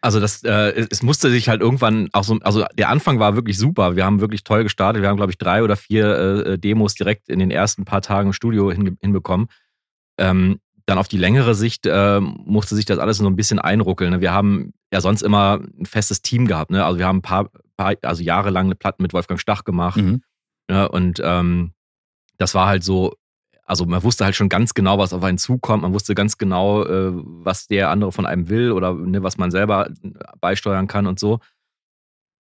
Also das, äh, es musste sich halt irgendwann auch so, also der Anfang war wirklich super. Wir haben wirklich toll gestartet. Wir haben, glaube ich, drei oder vier äh, Demos direkt in den ersten paar Tagen im Studio hin, hinbekommen. Ähm, dann auf die längere Sicht äh, musste sich das alles so ein bisschen einruckeln. Ne? Wir haben ja sonst immer ein festes Team gehabt. Ne? Also wir haben ein paar, paar also jahrelang eine Platte mit Wolfgang Stach gemacht. Mhm. Ja, und ähm, das war halt so also man wusste halt schon ganz genau, was auf einen zukommt. Man wusste ganz genau, äh, was der andere von einem will oder ne, was man selber äh, beisteuern kann und so.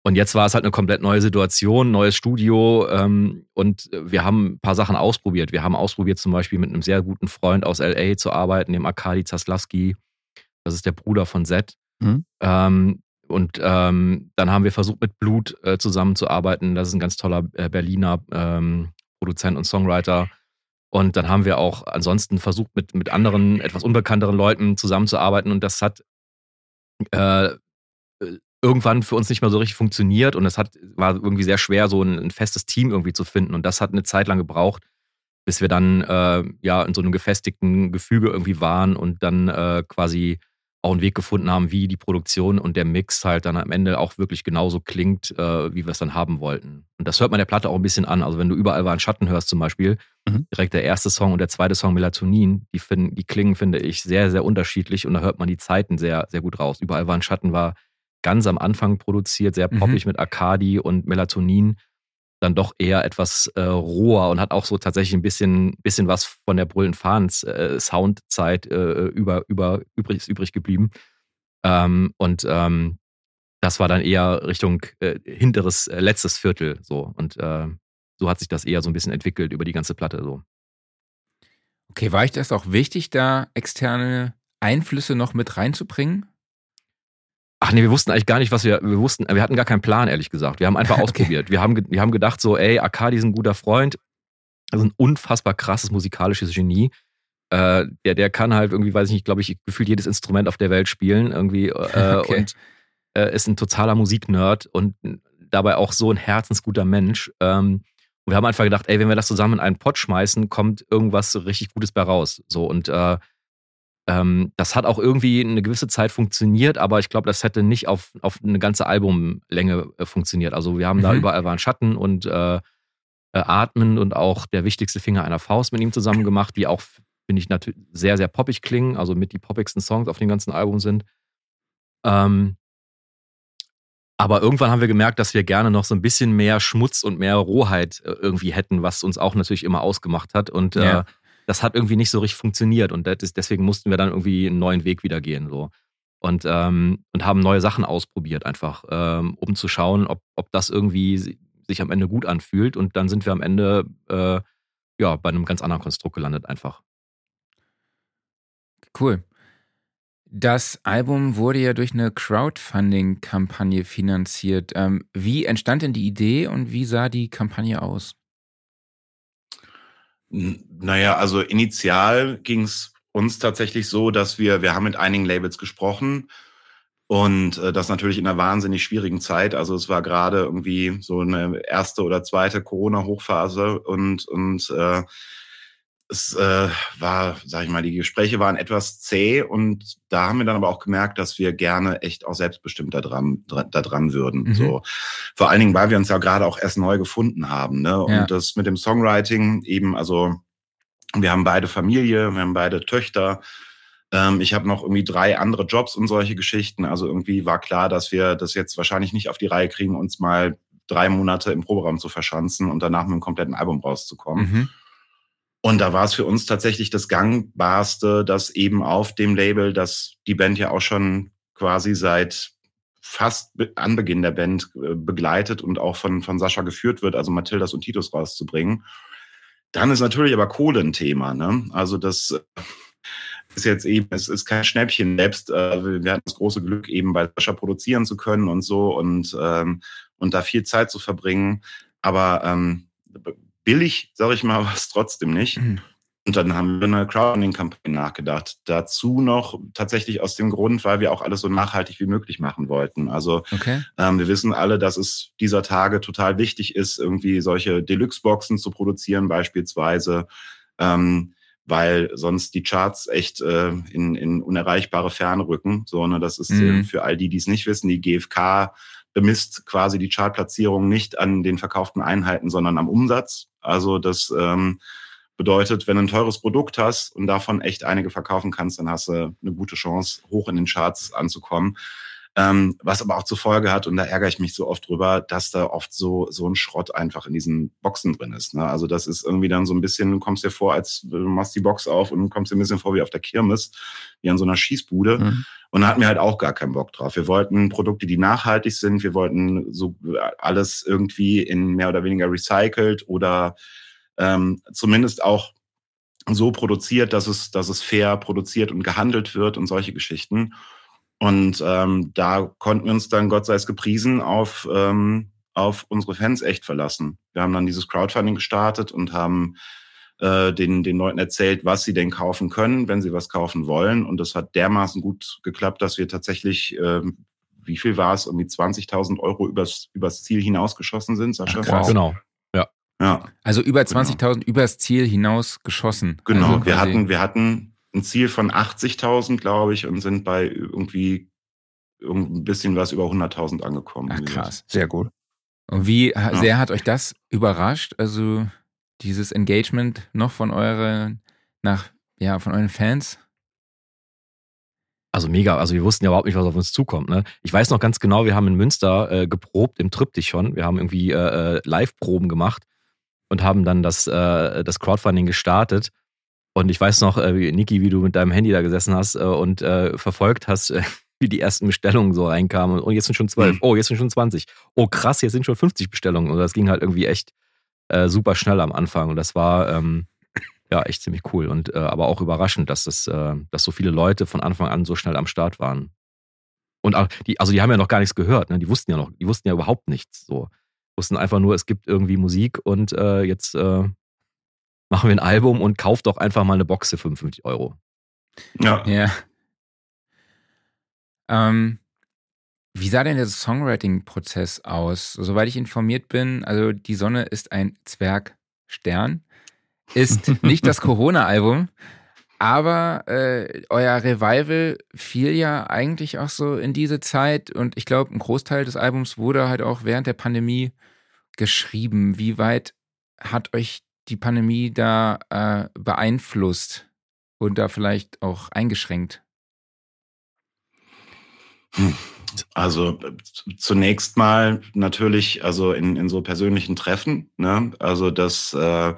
Und jetzt war es halt eine komplett neue Situation, neues Studio ähm, und wir haben ein paar Sachen ausprobiert. Wir haben ausprobiert, zum Beispiel mit einem sehr guten Freund aus LA zu arbeiten, dem Arkadi Zaslavski. Das ist der Bruder von Z. Mhm. Ähm, und ähm, dann haben wir versucht, mit Blut äh, zusammenzuarbeiten. Das ist ein ganz toller äh, Berliner ähm, Produzent und Songwriter. Und dann haben wir auch ansonsten versucht, mit, mit anderen, etwas unbekannteren Leuten zusammenzuarbeiten. Und das hat äh, irgendwann für uns nicht mehr so richtig funktioniert. Und es hat, war irgendwie sehr schwer, so ein, ein, festes Team irgendwie zu finden. Und das hat eine Zeit lang gebraucht, bis wir dann äh, ja in so einem gefestigten Gefüge irgendwie waren und dann äh, quasi auch einen Weg gefunden haben, wie die Produktion und der Mix halt dann am Ende auch wirklich genauso klingt, äh, wie wir es dann haben wollten. Und das hört man der Platte auch ein bisschen an. Also wenn du überall war ein Schatten hörst zum Beispiel, mhm. direkt der erste Song und der zweite Song Melatonin, die, finden, die klingen, finde ich, sehr, sehr unterschiedlich und da hört man die Zeiten sehr, sehr gut raus. Überall war ein Schatten war ganz am Anfang produziert, sehr poppig mhm. mit Arcadi und Melatonin dann doch eher etwas äh, roher und hat auch so tatsächlich ein bisschen, bisschen was von der Brüllen Fahns äh, Soundzeit äh, über, über übrig, übrig geblieben. Ähm, und ähm, das war dann eher Richtung äh, hinteres, äh, letztes Viertel so. Und äh, so hat sich das eher so ein bisschen entwickelt über die ganze Platte so. Okay, war ich das auch wichtig, da externe Einflüsse noch mit reinzubringen? Ach nee, wir wussten eigentlich gar nicht, was wir, wir wussten, wir hatten gar keinen Plan, ehrlich gesagt. Wir haben einfach okay. ausprobiert. Wir haben, wir haben gedacht so, ey, Akadi ist ein guter Freund, also ein unfassbar krasses musikalisches Genie. Äh, der, der kann halt irgendwie, weiß ich nicht, glaube ich, gefühlt jedes Instrument auf der Welt spielen irgendwie äh, okay. und äh, ist ein totaler Musiknerd und dabei auch so ein herzensguter Mensch. Ähm, und wir haben einfach gedacht, ey, wenn wir das zusammen in einen Pott schmeißen, kommt irgendwas richtig Gutes bei raus. So und äh, ähm, das hat auch irgendwie eine gewisse Zeit funktioniert, aber ich glaube, das hätte nicht auf, auf eine ganze Albumlänge äh, funktioniert. Also wir haben mhm. da überall waren Schatten und äh, äh, Atmen und auch der wichtigste Finger einer Faust mit ihm zusammen gemacht, die auch, finde ich, natürlich sehr, sehr poppig klingen, also mit die poppigsten Songs auf dem ganzen Album sind. Ähm, Aber irgendwann haben wir gemerkt, dass wir gerne noch so ein bisschen mehr Schmutz und mehr Rohheit äh, irgendwie hätten, was uns auch natürlich immer ausgemacht hat. Und äh, Ja. Das hat irgendwie nicht so richtig funktioniert. Und das deswegen mussten wir dann irgendwie einen neuen Weg wieder gehen. So. Und, ähm, und haben neue Sachen ausprobiert, einfach, ähm, um zu schauen, ob, ob das irgendwie si- sich am Ende gut anfühlt. Und dann sind wir am Ende äh, ja, bei einem ganz anderen Konstrukt gelandet, einfach. Cool. Das Album wurde ja durch eine Crowdfunding-Kampagne finanziert. Ähm, wie entstand denn die Idee und wie sah die Kampagne aus? Naja, also initial ging es uns tatsächlich so, dass wir, wir haben mit einigen Labels gesprochen und äh, das natürlich in einer wahnsinnig schwierigen Zeit. Also es war gerade irgendwie so eine erste oder zweite Corona-Hochphase und, und äh, es äh, war, sag ich mal, die Gespräche waren etwas zäh und da haben wir dann aber auch gemerkt, dass wir gerne echt auch selbstbestimmt da dran, dra- da dran würden. Mhm. So. Vor allen Dingen, weil wir uns ja gerade auch erst neu gefunden haben. Ne? Und Ja. das mit dem Songwriting eben, also wir haben beide Familie, wir haben beide Töchter. Ähm, ich habe noch irgendwie drei andere Jobs und solche Geschichten. Also irgendwie war klar, dass wir das jetzt wahrscheinlich nicht auf die Reihe kriegen, uns mal drei Monate im Proberaum zu verschanzen und danach mit einem kompletten Album rauszukommen. Mhm. Und da war es für uns tatsächlich das Gangbarste, dass eben auf dem Label, das die Band ja auch schon quasi seit fast be- Anbeginn der Band äh, begleitet und auch von, von Sascha geführt wird, also Mathildas und Titus rauszubringen. Dann ist natürlich aber Kohle ein Thema. Ne? Also das äh, ist jetzt eben, es ist kein Schnäppchen selbst. Äh, wir hatten das große Glück, eben bei Sascha produzieren zu können und so und, ähm, und da viel Zeit zu verbringen. Aber ähm, billig, sage ich mal, war es trotzdem nicht. Mhm. Und dann haben wir eine Crowdfunding-Kampagne nachgedacht. Dazu noch tatsächlich aus dem Grund, weil wir auch alles so nachhaltig wie möglich machen wollten. Also Okay. ähm, wir wissen alle, dass es dieser Tage total wichtig ist, irgendwie solche Deluxe-Boxen zu produzieren beispielsweise, ähm, weil sonst die Charts echt äh, in, in unerreichbare Ferne rücken. So, ne, das ist Mhm. äh, für all die, die es nicht wissen, die GfK bemisst quasi die Chartplatzierung nicht an den verkauften Einheiten, sondern am Umsatz. Also das ähm, bedeutet, wenn du ein teures Produkt hast und davon echt einige verkaufen kannst, dann hast du eine gute Chance, hoch in den Charts anzukommen. Ähm, was aber auch zur Folge hat, und da ärgere ich mich so oft drüber, dass da oft so, so ein Schrott einfach in diesen Boxen drin ist. Ne? Also das ist irgendwie dann so ein bisschen, du kommst dir vor, als du machst die Box auf und kommst dir ein bisschen vor wie auf der Kirmes, wie an so einer Schießbude. Mhm. Und da hatten wir halt auch gar keinen Bock drauf. Wir wollten Produkte, die nachhaltig sind. Wir wollten so alles irgendwie in mehr oder weniger recycelt oder ähm, zumindest auch so produziert, dass es, dass es fair produziert und gehandelt wird und solche Geschichten. Und ähm, da konnten wir uns dann, Gott sei es gepriesen, auf, ähm, auf unsere Fans echt verlassen. Wir haben dann dieses Crowdfunding gestartet und haben äh, den, den Leuten erzählt, was sie denn kaufen können, wenn sie was kaufen wollen. Und das hat dermaßen gut geklappt, dass wir tatsächlich, ähm, wie viel war es, irgendwie 20.000 Euro übers, übers Ziel hinausgeschossen sind, Sascha? Ach, krass. Genau. Ja, Also über Genau. 20.000 übers Ziel hinaus geschossen. genau. Also wir hatten, wir hatten ein Ziel von 80.000, glaube ich, und sind bei irgendwie irgend- ein bisschen was über 100.000 angekommen. Ach krass. Sehr gut. Und wie Ja. sehr hat euch das überrascht? Also dieses Engagement noch von euren, nach, ja, von euren Fans? Also mega, also wir wussten ja überhaupt nicht, was auf uns zukommt. Ne? Ich weiß noch ganz genau, wir haben in Münster äh, geprobt im Triptychon. Wir haben irgendwie äh, äh, Live-Proben gemacht und haben dann das, äh, das Crowdfunding gestartet. Und ich weiß noch, äh, wie- Niki, wie du mit deinem Handy da gesessen hast äh, und äh, verfolgt hast, äh, wie die ersten Bestellungen so reinkamen. Und oh, jetzt sind schon zwölf, Mhm. oh, jetzt sind schon 20. Oh, krass, jetzt sind schon 50 Bestellungen. Und das ging halt irgendwie echt äh, super schnell am Anfang. Und das war ähm, ja echt ziemlich cool. Und äh, aber auch überraschend, dass das, dass so viele Leute von Anfang an so schnell am Start waren. Und auch die, also die haben ja noch gar nichts gehört, ne? Die wussten ja noch, die wussten ja überhaupt nichts. So. Wussten einfach nur, es gibt irgendwie Musik und jetzt äh, machen wir ein Album und kauft doch einfach mal eine Box für 55 Euro. Ja. Ja. Ähm, wie sah denn der Songwriting-Prozess aus? Soweit ich informiert bin, also Die Sonne ist ein Zwergstern, ist nicht das Corona-Album, aber äh, euer Revival fiel ja eigentlich auch so in diese Zeit und ich glaube, ein Großteil des Albums wurde halt auch während der Pandemie geschrieben. Wie weit hat euch die Pandemie da äh, beeinflusst und da vielleicht auch eingeschränkt? Also zunächst mal natürlich, also in, in so persönlichen Treffen. Ne? Also das äh,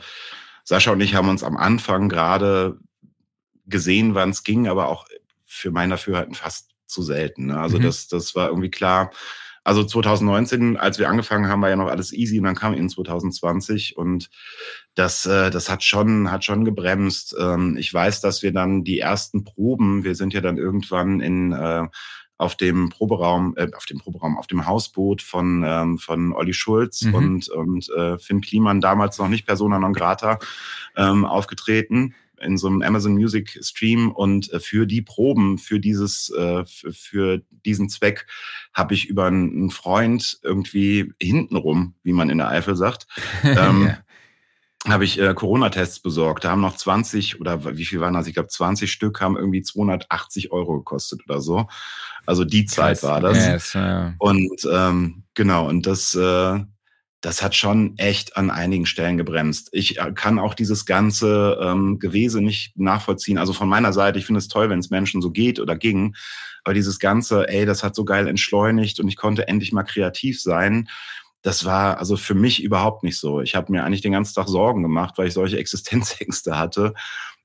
Sascha und ich haben uns am Anfang gerade gesehen, wann es ging, aber auch für mein Dafürhalten fast zu selten. Ne? Also mhm. das, das war irgendwie klar. Also 2019, als wir angefangen haben, war ja noch alles easy und dann kam in 2020 und das, äh, das hat schon, hat schon gebremst. Ähm, ich weiß, dass wir dann die ersten Proben, wir sind ja dann irgendwann in äh, auf dem Proberaum, äh, auf dem Proberaum, auf dem Hausboot von, ähm, von Olli Schulz mhm. und, und äh, Finn Kliman, damals noch nicht Persona non grata, ähm, aufgetreten in so einem Amazon Music Stream und äh, für die Proben, für dieses, äh, für diesen Zweck habe ich über einen Freund irgendwie hintenrum, wie man in der Eifel sagt, ähm, ja habe ich äh, Corona-Tests besorgt. Da haben noch 20 oder wie viel waren das? Ich glaube, 20 Stück haben irgendwie 280 Euro gekostet oder so. Also die Zeit Krass. war das. Yes, ja. Und ähm, genau, und das, äh, das hat schon echt an einigen Stellen gebremst. Ich äh, kann auch dieses ganze ähm, Gewese nicht nachvollziehen. Also von meiner Seite, ich finde es toll, wenn es Menschen so geht oder ging. Aber dieses ganze, ey, das hat so geil entschleunigt und ich konnte endlich mal kreativ sein das war also für mich überhaupt nicht so. Ich habe mir eigentlich den ganzen Tag Sorgen gemacht, weil ich solche Existenzängste hatte,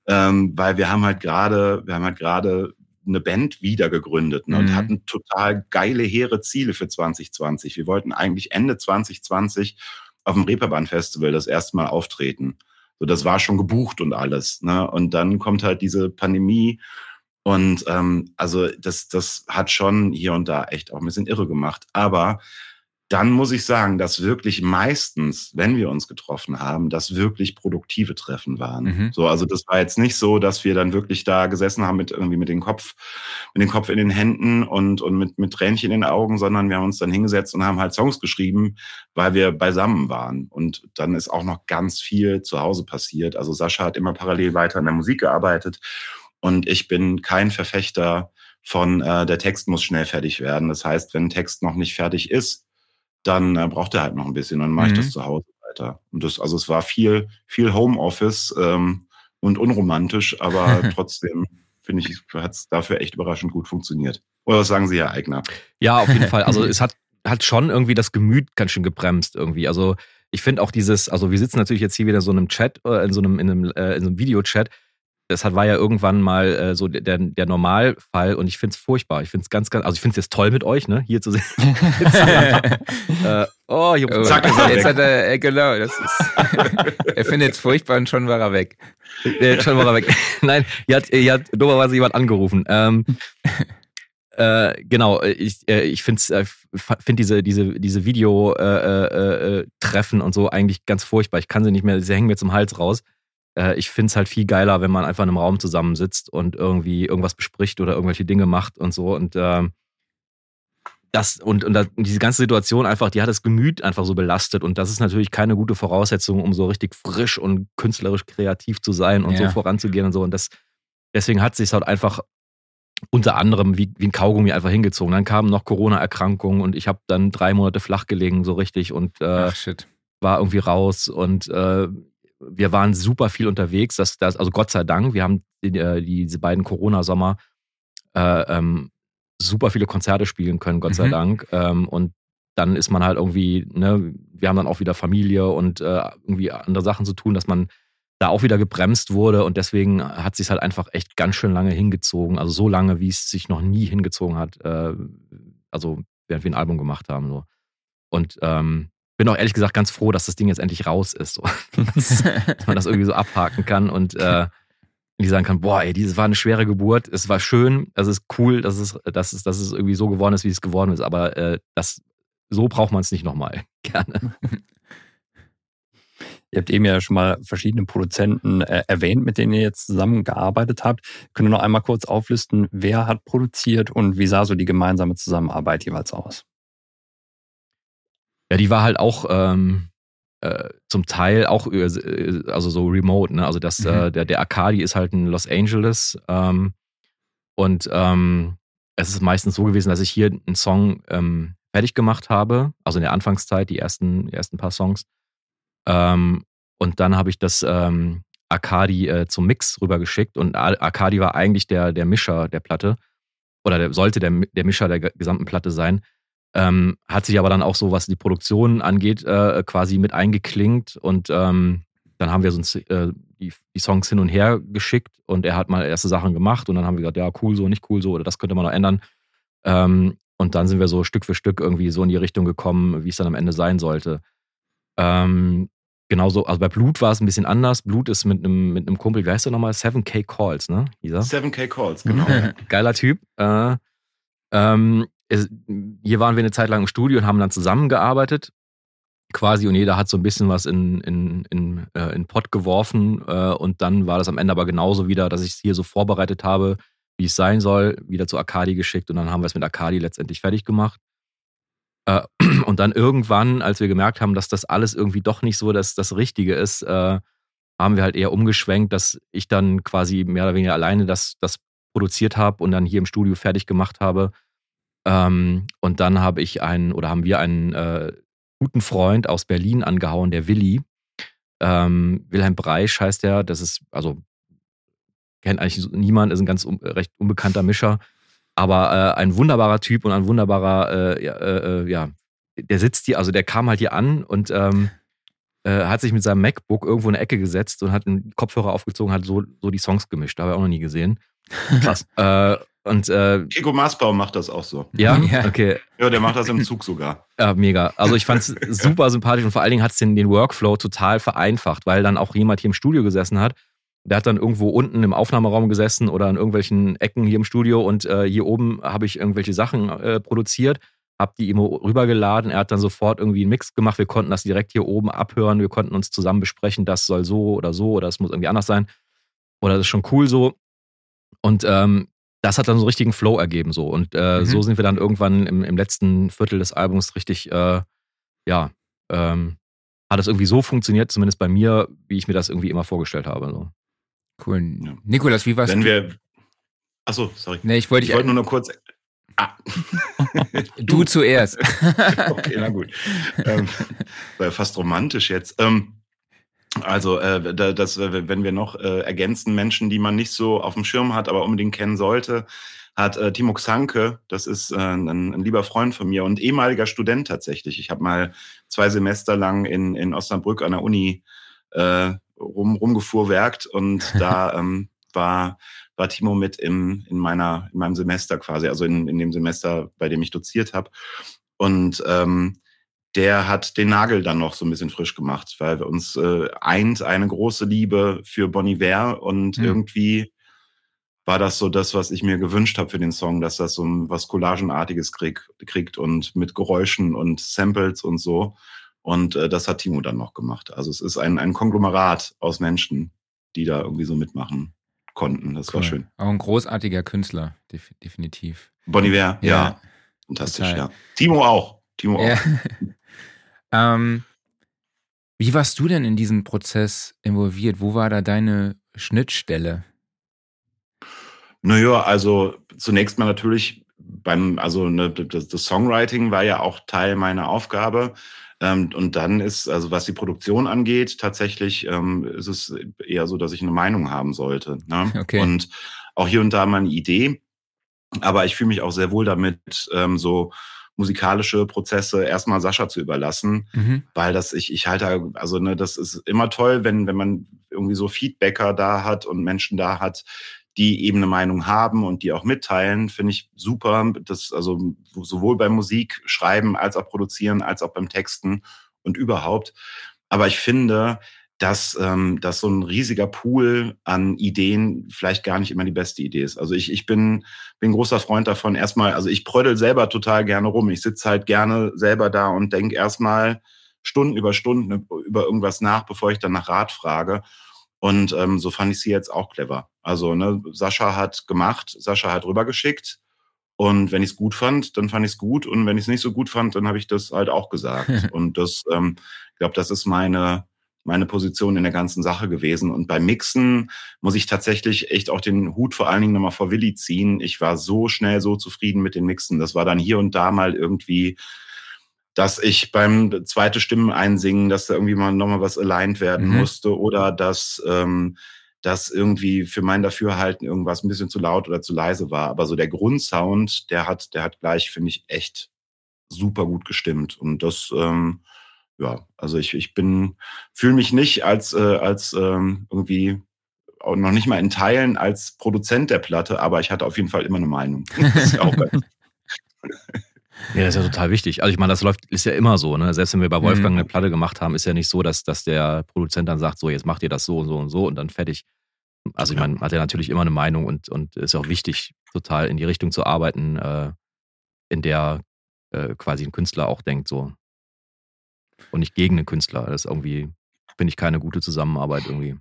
ähm, weil wir haben halt gerade, wir haben halt gerade eine Band wieder gegründet ne, mhm. und hatten total geile, hehre Ziele für 2020. Wir wollten eigentlich Ende 2020 auf dem Reeperbahn Festival das erste Mal auftreten. So, das war schon gebucht und alles. Ne? Und dann kommt halt diese Pandemie und ähm, also das, das hat schon hier und da echt auch ein bisschen irre gemacht. Aber dann muss ich sagen, dass wirklich meistens, wenn wir uns getroffen haben, das wirklich produktive Treffen waren. Mhm. So, also das war jetzt nicht so, dass wir dann wirklich da gesessen haben mit irgendwie mit dem Kopf, mit dem Kopf in den Händen und, und mit, mit Tränchen in den Augen, sondern wir haben uns dann hingesetzt und haben halt Songs geschrieben, weil wir beisammen waren. Und dann ist auch noch ganz viel zu Hause passiert. Also Sascha hat immer parallel weiter an der Musik gearbeitet und ich bin kein Verfechter von äh, der Text muss schnell fertig werden. Das heißt, wenn ein Text noch nicht fertig ist, dann äh, braucht er halt noch ein bisschen. Dann mache ich das mhm. zu Hause weiter. Und das, also es war viel, viel Homeoffice ähm, und unromantisch, aber trotzdem finde ich, hat es dafür echt überraschend gut funktioniert. Oder was sagen Sie, Herr Eigner? Ja, auf jeden Fall. Also es hat, hat schon irgendwie das Gemüt ganz schön gebremst irgendwie. Also ich finde auch dieses, also wir sitzen natürlich jetzt hier wieder in so einem Chat, äh, in so einem, in einem, äh, in so einem Videochat das hat, war ja irgendwann mal äh, so der, der Normalfall und ich finde es furchtbar. Ich finde es ganz, ganz, also ich finde es jetzt toll mit euch, ne, hier zu sehen. äh, oh, hier, oh, zack, ist er jetzt weg. hat er, äh, genau, das ist, er findet es furchtbar und schon war er weg. Äh, schon war er weg. Nein, hier hat, hier hat dummerweise jemand angerufen. Ähm, äh, genau, ich, äh, ich finde äh, find diese, diese, diese Video-Treffen und so eigentlich ganz furchtbar. Ich kann sie nicht mehr, sie hängen mir zum Hals raus. Äh, ich finde es halt viel geiler, wenn man einfach in einem Raum zusammensitzt und irgendwie irgendwas bespricht oder irgendwelche Dinge macht und so. Und äh, das und, und, und diese ganze Situation einfach, die hat das Gemüt einfach so belastet. Und das ist natürlich keine gute Voraussetzung, um so richtig frisch und künstlerisch kreativ zu sein und ja. so voranzugehen und so. Und das, deswegen hat sich halt einfach unter anderem wie, wie ein Kaugummi einfach hingezogen. Dann kamen noch Corona-Erkrankungen und ich habe dann drei Monate flach gelegen, so richtig und äh, war irgendwie raus. Und äh, wir waren super viel unterwegs. Das, das, also Gott sei Dank, wir haben die, äh, diese beiden Corona-Sommer äh, ähm, super viele Konzerte spielen können, Gott mhm. sei Dank. Ähm, und dann ist man halt irgendwie, ne, wir haben dann auch wieder Familie und äh, irgendwie andere Sachen zu tun, dass man da auch wieder gebremst wurde und deswegen hat sich halt einfach echt ganz schön lange hingezogen. Also so lange, wie es sich noch nie hingezogen hat. Äh, also während wir ein Album gemacht haben. So. Und ähm, bin auch ehrlich gesagt ganz froh, dass das Ding jetzt endlich raus ist. So. dass, dass, man das irgendwie so abhaken kann und äh, die sagen kann, boah, ey, dieses war eine schwere Geburt, es war schön, es ist cool, dass es, dass es, dass es irgendwie so geworden ist, wie es geworden ist, aber äh, das, so braucht man es nicht nochmal. Gerne. Ihr habt eben ja schon mal verschiedene Produzenten äh, erwähnt, mit denen ihr jetzt zusammengearbeitet habt. Könnt ihr noch einmal kurz auflisten, wer hat produziert und wie sah so die gemeinsame Zusammenarbeit jeweils aus? Ja, die war halt auch ähm, äh, zum Teil auch äh, also so remote, ne? Also das, mhm. äh, der, der Arcadi ist halt in Los Angeles ähm, und ähm, es ist meistens so gewesen, dass ich hier einen Song ähm, fertig gemacht habe, also in der Anfangszeit, die ersten, die ersten paar Songs. Ähm, und dann habe ich das ähm, Arcadi äh, zum Mix rübergeschickt und Arcadi war eigentlich der, der Mischer der Platte. oder der, sollte der, der Mischer der gesamten Platte sein. Ähm, hat sich aber dann auch so, was die Produktion angeht, äh, quasi mit eingeklinkt und ähm, dann haben wir uns äh, die, die, Songs hin und her geschickt und er hat mal erste Sachen gemacht und dann haben wir gesagt, ja, cool so, nicht cool so oder das könnte man noch ändern. Ähm, und dann sind wir so Stück für Stück irgendwie so in die Richtung gekommen, wie es dann am Ende sein sollte. Ähm, genauso, also bei Blut war es ein bisschen anders. Blut ist mit einem, mit einem Kumpel, wie heißt der nochmal? 7K Calls, ne? Dieser? 7K Calls, genau. Geiler Typ. Äh, ähm, es, hier waren wir eine Zeit lang im Studio und haben dann zusammengearbeitet. Quasi und jeder hat so ein bisschen was in, in, in, äh, in Pott geworfen. Äh, und dann war das am Ende aber genauso wieder, dass ich es hier so vorbereitet habe, wie es sein soll, wieder zu Akadi geschickt und dann haben wir es mit Akadi letztendlich fertig gemacht. Äh, und dann irgendwann, als wir gemerkt haben, dass das alles irgendwie doch nicht so das, das Richtige ist, äh, haben wir halt eher umgeschwenkt, dass ich dann quasi mehr oder weniger alleine das, das produziert habe und dann hier im Studio fertig gemacht habe. Ähm, und dann habe ich einen oder haben wir einen äh, guten Freund aus Berlin angehauen, der Willi. Ähm, Wilhelm Breisch heißt der. Das ist, also kennt eigentlich niemand, ist ein ganz un recht unbekannter Mischer. Aber äh, ein wunderbarer Typ und ein wunderbarer, äh, ja, äh, äh, ja, der sitzt hier, also der kam halt hier an und ähm, äh, hat sich mit seinem MacBook irgendwo in eine Ecke gesetzt und hat einen Kopfhörer aufgezogen, hat so, so die Songs gemischt. Habe ich auch noch nie gesehen. Krass. äh, und äh, Kiko Maßbau macht das auch so. Ja, okay. Ja, der macht das im Zug sogar. Ja, mega. Also ich fand es super sympathisch und vor allen Dingen hat es den, den Workflow total vereinfacht, weil dann auch jemand hier im Studio gesessen hat der hat dann irgendwo unten im Aufnahmeraum gesessen oder in irgendwelchen Ecken hier im Studio und äh, hier oben habe ich irgendwelche Sachen äh, produziert, habe die ihm rübergeladen. Er hat dann sofort irgendwie einen Mix gemacht. Wir konnten das direkt hier oben abhören. Wir konnten uns zusammen besprechen, das soll so oder so oder es muss irgendwie anders sein. Oder das ist schon cool so. Und ähm, das hat dann so einen richtigen Flow ergeben so. Und äh, mhm. so sind wir dann irgendwann im, im, letzten Viertel des Albums richtig, äh, ja, ähm, hat es irgendwie so funktioniert, zumindest bei mir, wie ich mir das irgendwie immer vorgestellt habe. So. Cool. Ja. Nikolas, wie war's? Wenn wir. Achso, sorry. Nee, ich wollte ich wollte nur noch kurz. Ah. du zuerst. okay, na gut. Ähm, war fast romantisch jetzt. Ähm, also, äh, das, äh, wenn wir noch äh, ergänzen, Menschen, die man nicht so auf dem Schirm hat, aber unbedingt kennen sollte, hat äh, Timo Xanke, das ist äh, ein, ein, lieber Freund von mir und ehemaliger Student tatsächlich. Ich habe mal zwei Semester lang in, in Osnabrück an der Uni äh, rum, rumgefuhrwerkt und da ähm, war, war Timo mit im, in, meiner, in meinem Semester quasi, also in, in dem Semester, bei dem ich doziert habe. Und ähm, der hat den Nagel dann noch so ein bisschen frisch gemacht, weil wir uns äh, eint eine große Liebe für Bon Iver und mhm. irgendwie war das so das, was ich mir gewünscht habe für den Song, dass das so was Collagenartiges krieg, kriegt und mit Geräuschen und Samples und so. Und äh, das hat Timo dann noch gemacht. Also es ist ein, ein Konglomerat aus Menschen, die da irgendwie so mitmachen konnten. Das cool. war schön. Auch ein großartiger Künstler, def definitiv. Boniver, ja. ja. Fantastisch, Total. ja. Timo auch. Timo ja. ähm, wie warst du denn in diesem Prozess involviert? Wo war da deine Schnittstelle? Naja, also zunächst mal natürlich beim, also ne, das, das Songwriting war ja auch Teil meiner Aufgabe. Ähm, und dann ist, also was die Produktion angeht, tatsächlich ähm, ist es eher so, dass ich eine Meinung haben sollte. Ne? Okay. Und auch hier und da mal eine Idee. Aber ich fühle mich auch sehr wohl damit, ähm, so musikalische Prozesse erstmal Sascha zu überlassen, mhm. weil das ich ich halte also ne das ist immer toll, wenn wenn man irgendwie so Feedbacker da hat und Menschen da hat, die eben eine Meinung haben und die auch mitteilen, finde ich super. Das also sowohl beim Musik schreiben als auch produzieren, als auch beim Texten und überhaupt. Aber ich finde, dass, ähm, dass so ein riesiger Pool an Ideen vielleicht gar nicht immer die beste Idee ist. Also ich, ich bin, bin großer Freund davon, erstmal, also ich prödel selber total gerne rum. Ich sitze halt gerne selber da und denke erstmal Stunden über Stunden über irgendwas nach, bevor ich dann nach Rat frage. Und ähm, so fand ich sie jetzt auch clever. Also ne, Sascha hat gemacht, Sascha hat rübergeschickt. Und wenn ich es gut fand, dann fand ich es gut. Und wenn ich es nicht so gut fand, dann habe ich das halt auch gesagt. und das, ähm, ich glaube, das ist meine, meine Position in der ganzen Sache gewesen. Und beim Mixen muss ich tatsächlich echt auch den Hut vor allen Dingen nochmal vor Willi ziehen. Ich war so schnell so zufrieden mit den Mixen. Das war dann hier und da mal irgendwie dass ich beim zweite Stimmen einsingen, dass da irgendwie mal nochmal was aligned werden mhm. musste oder dass ähm, dass irgendwie für mein Dafürhalten irgendwas ein bisschen zu laut oder zu leise war. Aber so der Grundsound, der hat, der hat gleich, finde ich, echt super gut gestimmt. Und das, ähm, ja, also ich, ich bin, fühle mich nicht als, äh, als ähm, irgendwie auch noch nicht mal in Teilen als Produzent der Platte, aber ich hatte auf jeden Fall immer eine Meinung. Das ist ja auch Ja, das ist ja total wichtig. Also ich meine, das läuft, ist ja immer so, ne? Selbst wenn wir bei Wolfgang mhm. eine Platte gemacht haben, ist ja nicht so, dass, dass der Produzent dann sagt, so, jetzt macht ihr das so und so und so und dann fertig. Also ich meine, hat er natürlich immer eine Meinung und, und ist auch wichtig, total in die Richtung zu arbeiten, äh, in der äh, quasi ein Künstler auch denkt, so. Und nicht gegen den Künstler. Das ist irgendwie, finde ich, keine gute Zusammenarbeit irgendwie.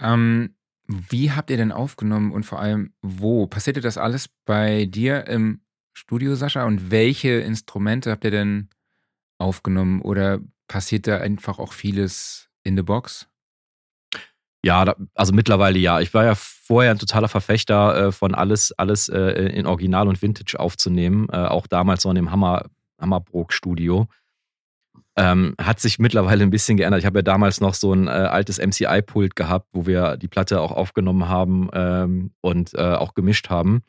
Ähm, wie habt ihr denn aufgenommen und vor allem wo? Passierte das alles bei dir im Studio, Sascha? Und welche Instrumente habt ihr denn aufgenommen? Oder passiert da einfach auch vieles in the Box? Ja, da, also mittlerweile ja. Ich war ja vorher ein totaler Verfechter äh, von alles, alles äh, in Original und Vintage aufzunehmen. Äh, auch damals so in dem Hammer, Hammerbrook-Studio. Ähm, hat sich mittlerweile ein bisschen geändert. Ich habe ja damals noch so ein äh, altes MCI-Pult gehabt, wo wir die Platte auch aufgenommen haben ähm, und äh, auch gemischt haben.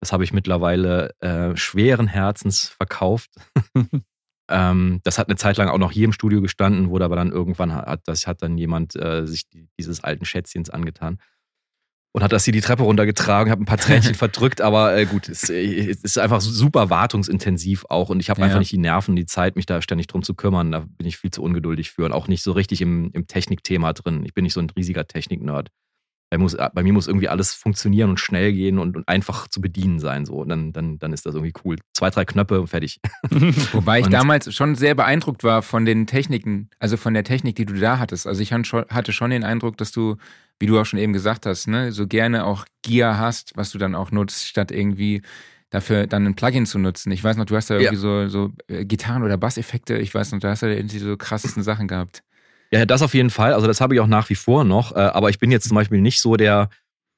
Das habe ich mittlerweile äh, schweren Herzens verkauft. ähm, das hat eine Zeit lang auch noch hier im Studio gestanden, wurde aber dann irgendwann hat, das hat dann jemand äh, sich dieses alten Schätzchens angetan und hat das hier die Treppe runtergetragen, habe ein paar Tränchen verdrückt, aber äh, gut, es, äh, es, ist einfach super wartungsintensiv auch und ich habe ja. einfach nicht die Nerven, die Zeit, mich da ständig drum zu kümmern. Da bin ich viel zu ungeduldig für und auch nicht so richtig im, im Technikthema drin. Ich bin nicht so ein riesiger Technik-Nerd. Bei, muss, bei mir muss irgendwie alles funktionieren und schnell gehen und, und einfach zu bedienen sein. So. Und dann, dann, dann ist das irgendwie cool. Zwei, drei Knöpfe und fertig. Wobei ich und damals schon sehr beeindruckt war von den Techniken, also von der Technik, die du da hattest. Also ich hatte schon den Eindruck, dass du wie du auch schon eben gesagt hast, ne, so gerne auch Gear hast, was du dann auch nutzt, statt irgendwie dafür dann ein Plugin zu nutzen. Ich weiß noch, du hast da irgendwie ja. so, so äh, Gitarren- oder Basseffekte, ich weiß noch, du hast da irgendwie so krassesten Sachen gehabt. Ja, das auf jeden Fall. Also das habe ich auch nach wie vor noch. Äh, aber ich bin jetzt zum Beispiel nicht so der,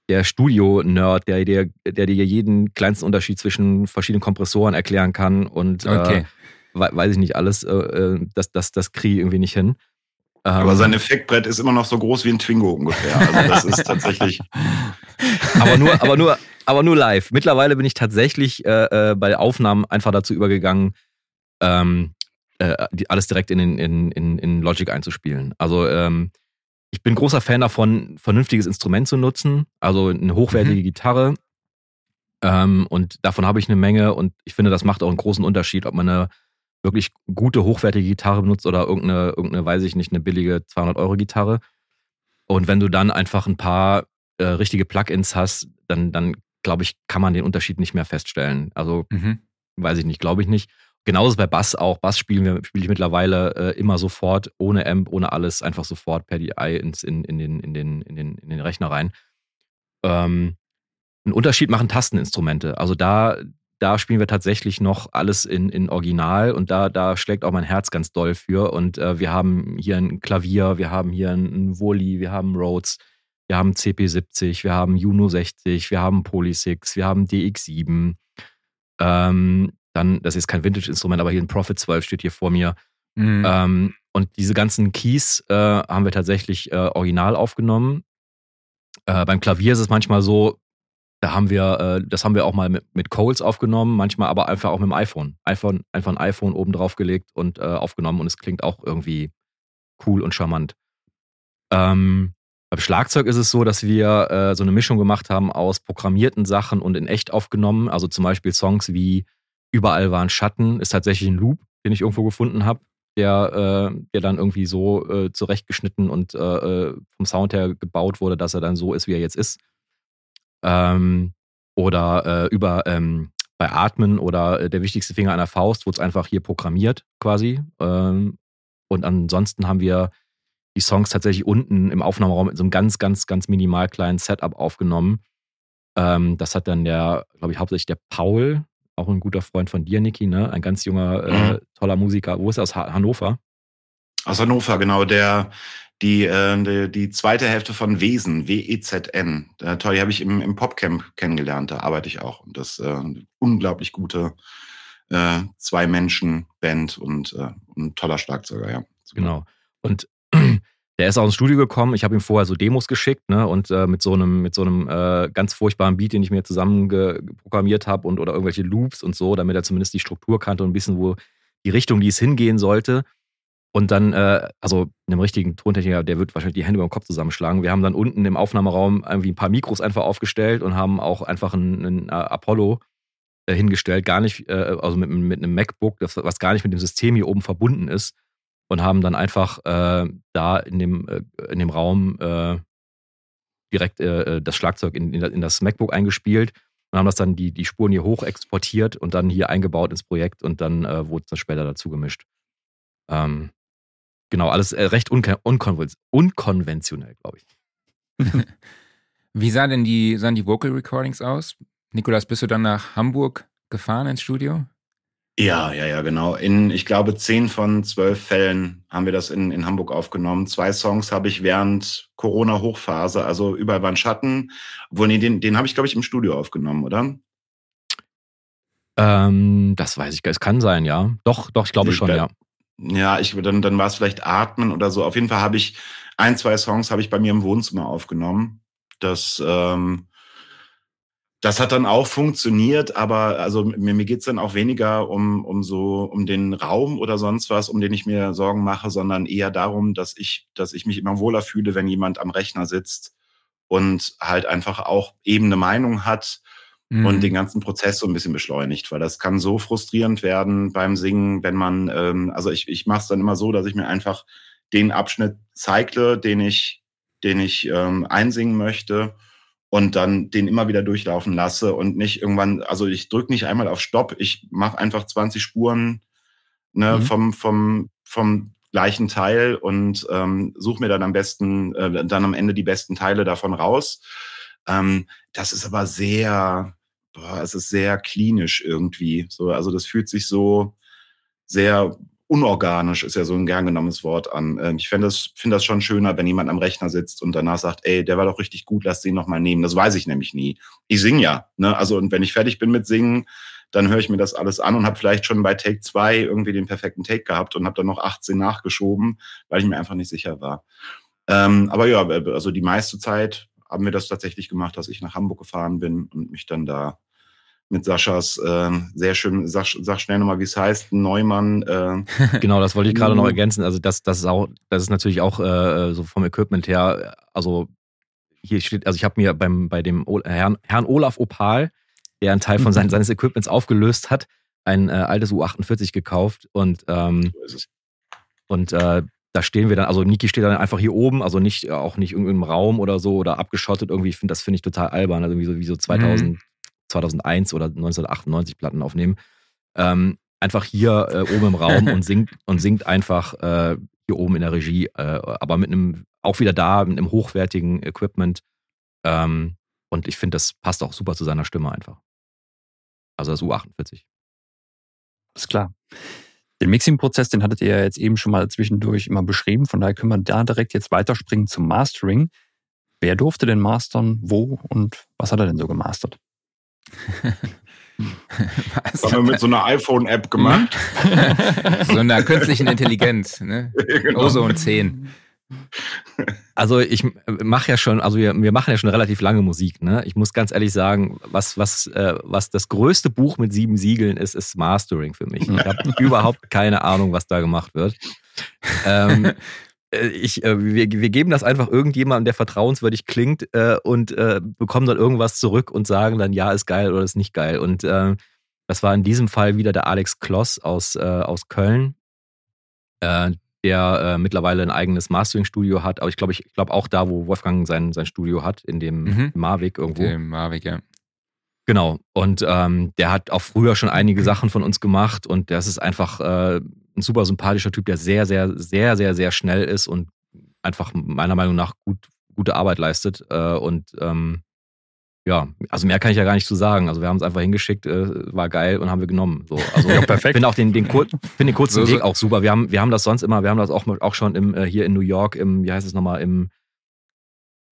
der Studio-Nerd, der, der, der dir jeden kleinsten Unterschied zwischen verschiedenen Kompressoren erklären kann und äh, okay. äh, weiß ich nicht alles. Äh, das, das, das kriege ich irgendwie nicht hin. Aber ähm, sein Effektbrett ist immer noch so groß wie ein Twingo ungefähr. Also das ist tatsächlich. aber nur, aber nur, aber nur live. Mittlerweile bin ich tatsächlich äh, äh, bei Aufnahmen einfach dazu übergegangen, ähm, äh, alles direkt in, in, in, in Logic einzuspielen. Also ähm, ich bin großer Fan davon, vernünftiges Instrument zu nutzen, also eine hochwertige mhm. Gitarre. Ähm, und davon habe ich eine Menge und ich finde, das macht auch einen großen Unterschied, ob man eine wirklich gute, hochwertige Gitarre benutzt oder irgendeine, irgendeine, weiß ich nicht, eine billige 200-Euro-Gitarre. Und wenn du dann einfach ein paar äh, richtige Plugins hast, dann, dann glaube ich, kann man den Unterschied nicht mehr feststellen. Also, mhm. weiß ich nicht, glaube ich nicht. Genauso bei Bass auch. Bass spielen wir, spiele ich mittlerweile äh, immer sofort, ohne Amp, ohne alles, einfach sofort per DI ins, in, in, den, in, den, in, den, in den Rechner rein. Ähm, einen Unterschied machen Tasteninstrumente. Also da, da spielen wir tatsächlich noch alles in, in Original und da, da schlägt auch mein Herz ganz doll für. Und äh, wir haben hier ein Klavier, wir haben hier ein Woli, wir haben Rhodes, wir haben CP70, wir haben Juno 60, wir haben Polysix, wir haben DX7. Ähm, dann, das ist kein Vintage-Instrument, aber hier ein Prophet 12 steht hier vor mir. Mhm. Ähm, und diese ganzen Keys äh, haben wir tatsächlich äh, original aufgenommen. Äh, beim Klavier ist es manchmal so, da haben wir, äh, das haben wir auch mal mit, mit Coles aufgenommen, manchmal aber einfach auch mit dem iPhone. iPhone einfach ein iPhone oben drauf gelegt und äh, aufgenommen und es klingt auch irgendwie cool und charmant. Ähm, beim Schlagzeug ist es so, dass wir äh, so eine Mischung gemacht haben aus programmierten Sachen und in echt aufgenommen. Also zum Beispiel Songs wie Überall waren Schatten ist tatsächlich ein Loop, den ich irgendwo gefunden habe, der, äh, der dann irgendwie so äh, zurechtgeschnitten und äh, äh, vom Sound her gebaut wurde, dass er dann so ist, wie er jetzt ist ähm, oder äh, über ähm, bei Atmen oder äh, der wichtigste Finger der Faust wurde es einfach hier programmiert quasi. Ähm, und ansonsten haben wir die Songs tatsächlich unten im Aufnahmeraum mit so einem ganz, ganz, ganz minimal kleinen Setup aufgenommen. Ähm, das hat dann der, glaube ich, hauptsächlich der Paul, auch ein guter Freund von dir, Niki, ne? ein ganz junger, äh, mhm. toller Musiker. Wo ist er? Aus Hannover? Aus Hannover, genau. Der, die, äh, die, die zweite Hälfte von Wesen, W-E-Z-N. Äh, toll, die habe ich im, im Popcamp kennengelernt, da arbeite ich auch. Und das ist äh, eine unglaublich gute äh, Zwei-Menschen-Band und äh, ein toller Schlagzeuger, ja. Genau. Und der ist auch ins Studio gekommen. Ich habe ihm vorher so Demos geschickt, ne? Und äh, mit so einem, mit so einem äh, ganz furchtbaren Beat, den ich mir zusammen programmiert habe und oder irgendwelche Loops und so, damit er zumindest die Struktur kannte und ein bisschen, wo die Richtung, die es hingehen sollte. Und dann, äh, also einem richtigen Tontechniker, der wird wahrscheinlich die Hände über den Kopf zusammenschlagen. Wir haben dann unten im Aufnahmeraum irgendwie ein paar Mikros einfach aufgestellt und haben auch einfach einen, einen äh, Apollo äh, hingestellt, gar nicht, äh, also mit, mit einem MacBook, das, was gar nicht mit dem System hier oben verbunden ist und haben dann einfach äh, da in dem, äh, in dem Raum äh, direkt äh, äh das Schlagzeug in, in, das MacBook eingespielt und haben das dann die, die Spuren hier hoch exportiert und dann hier eingebaut ins Projekt und dann äh, wurde es dann später dazu gemischt. Ähm, genau, alles recht unkon unkonventionell, glaube ich. Wie sah denn die, sahen die Vocal Recordings aus? Nikolas, bist du dann nach Hamburg gefahren ins Studio? Ja, ja, ja, genau. In, ich glaube, zehn von zwölf Fällen haben wir das in, in Hamburg aufgenommen. Zwei Songs habe ich während Corona-Hochphase, also überall waren Schatten. Obwohl, nee, den, den habe ich, glaube ich, im Studio aufgenommen, oder? Ähm, das weiß ich, es kann sein, ja. Doch, doch, ich glaube ich, schon, ja. Ja, ich, dann, dann war es vielleicht Atmen oder so. Auf jeden Fall habe ich ein, zwei Songs habe ich bei mir im Wohnzimmer aufgenommen. Das, ähm, das hat dann auch funktioniert, aber also mir, mir geht's dann auch weniger um, um so um den Raum oder sonst was, um den ich mir Sorgen mache, sondern eher darum, dass ich, dass ich mich immer wohler fühle, wenn jemand am Rechner sitzt und halt einfach auch eben eine Meinung hat mhm. und den ganzen Prozess so ein bisschen beschleunigt, weil das kann so frustrierend werden beim Singen, wenn man, ähm, also ich, ich mache es dann immer so, dass ich mir einfach den Abschnitt zeigle, den ich, den ich ähm, einsingen möchte und dann den immer wieder durchlaufen lasse und nicht irgendwann, also ich drücke nicht einmal auf Stopp, ich mache einfach 20 Spuren ne, mhm. vom, vom, vom gleichen Teil und ähm, suche mir dann am besten, äh, dann am Ende die besten Teile davon raus. Ähm, das ist aber sehr, boah, es ist sehr klinisch irgendwie. So, also das fühlt sich so sehr unorganisch ist ja so ein gern genommenes Wort an. Ähm, ich finde das, finde das schon schöner, wenn jemand am Rechner sitzt und danach sagt, ey, der war doch richtig gut, lass den nochmal nehmen. Das weiß ich nämlich nie. Ich singe ja. Ne? Also, und wenn ich fertig bin mit Singen, dann höre ich mir das alles an und habe vielleicht schon bei Take 2 irgendwie den perfekten Take gehabt und habe dann noch 18 nachgeschoben, weil ich mir einfach nicht sicher war. Ähm, aber ja, also die meiste Zeit haben wir das tatsächlich gemacht, dass ich nach Hamburg gefahren bin und mich dann da mit Saschas äh, sehr schön, sag, sag schnell nochmal, wie es heißt, Neumann. Äh, genau, das wollte ich gerade noch ergänzen. Also das, das ist auch, das ist natürlich auch äh, so vom Equipment her, also hier steht, also ich habe mir beim, bei dem Herrn, Herrn Olaf Opal, der einen Teil von sein, seines Equipments aufgelöst hat, ein äh, altes U48 gekauft und ähm, und äh, da stehen wir dann, also Niki steht dann einfach hier oben, also nicht auch nicht irgendeinem Raum oder so oder abgeschottet irgendwie. Ich finde, das finde ich total albern, also wie so, wie so 2000, mhm. 2001 oder 1998 Platten aufnehmen. Ähm, einfach hier äh, oben im Raum und singt und singt einfach äh, hier oben in der Regie, äh, aber mit einem, auch wieder da, mit einem hochwertigen Equipment. Ähm, und ich finde, das passt auch super zu seiner Stimme einfach. Also das U48. Ist klar. Den Mixing-Prozess, den hattet ihr ja jetzt eben schon mal zwischendurch immer beschrieben. Von daher können wir da direkt jetzt weiterspringen zum Mastering. Wer durfte denn mastern, wo und was hat er denn so gemastert? Was haben wir mit so einer iPhone-App gemacht? so einer künstlichen Intelligenz, ne? genau. Ozone 10. Also ich mache ja schon, also wir, wir machen ja schon relativ lange Musik, ne? Ich muss ganz ehrlich sagen, was, was, äh, was das größte Buch mit sieben Siegeln ist, ist Mastering für mich. Ich habe überhaupt keine Ahnung, was da gemacht wird. Ähm, äh, ich, äh, wir, wir geben das einfach irgendjemandem, der vertrauenswürdig klingt äh, und äh, bekommen dann irgendwas zurück und sagen dann, ja, ist geil oder ist nicht geil. Und äh, das war in diesem Fall wieder der Alex Kloss aus, äh, aus Köln, äh, der äh, mittlerweile ein eigenes Mastering-Studio hat. Aber ich glaube, ich glaube auch da, wo Wolfgang sein, sein Studio hat, in dem mhm. Mavic irgendwo. In dem Mavic, ja. Genau. Und ähm, der hat auch früher schon einige Sachen von uns gemacht und das ist einfach äh, ein super sympathischer Typ, der sehr, sehr, sehr, sehr, sehr schnell ist und einfach meiner Meinung nach gut, gute Arbeit leistet. Äh, und ähm, ja, also mehr kann ich ja gar nicht zu sagen. Also wir haben es einfach hingeschickt, äh, war geil und haben wir genommen. So, also ja, perfekt. Finde auch den, den, kur find den kurzen so, Weg auch super. Wir haben, wir haben das sonst immer, wir haben das auch, auch schon im, äh, hier in New York, im, wie heißt es nochmal, im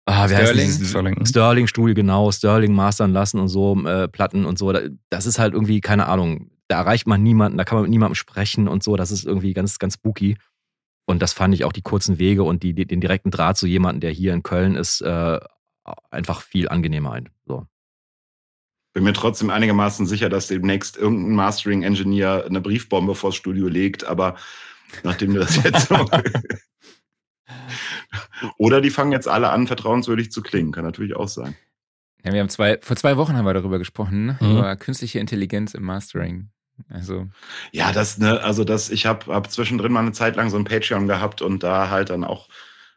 Ah, Sterling? Sterling. Sterling Stuhl, genau, Sterling mastern lassen und so, äh, Platten und so. Das ist halt irgendwie, keine Ahnung, da erreicht man niemanden, da kann man mit niemandem sprechen und so. Das ist irgendwie ganz, ganz spooky. Und das fand ich auch die kurzen Wege und die, den direkten Draht zu jemandem, der hier in Köln ist, äh, einfach viel angenehmer ein. So. Bin mir trotzdem einigermaßen sicher, dass demnächst irgendein Mastering-Engineer eine Briefbombe vors Studio legt, aber nachdem wir das jetzt so. Oder die fangen jetzt alle an, vertrauenswürdig zu klingen. Kann natürlich auch sein. Ja, wir haben zwei, vor zwei Wochen haben wir darüber gesprochen, ne? mhm. über künstliche Intelligenz im Mastering. Also. Ja, das, ne, also das, ich habe hab zwischendrin mal eine Zeit lang so ein Patreon gehabt und da halt dann auch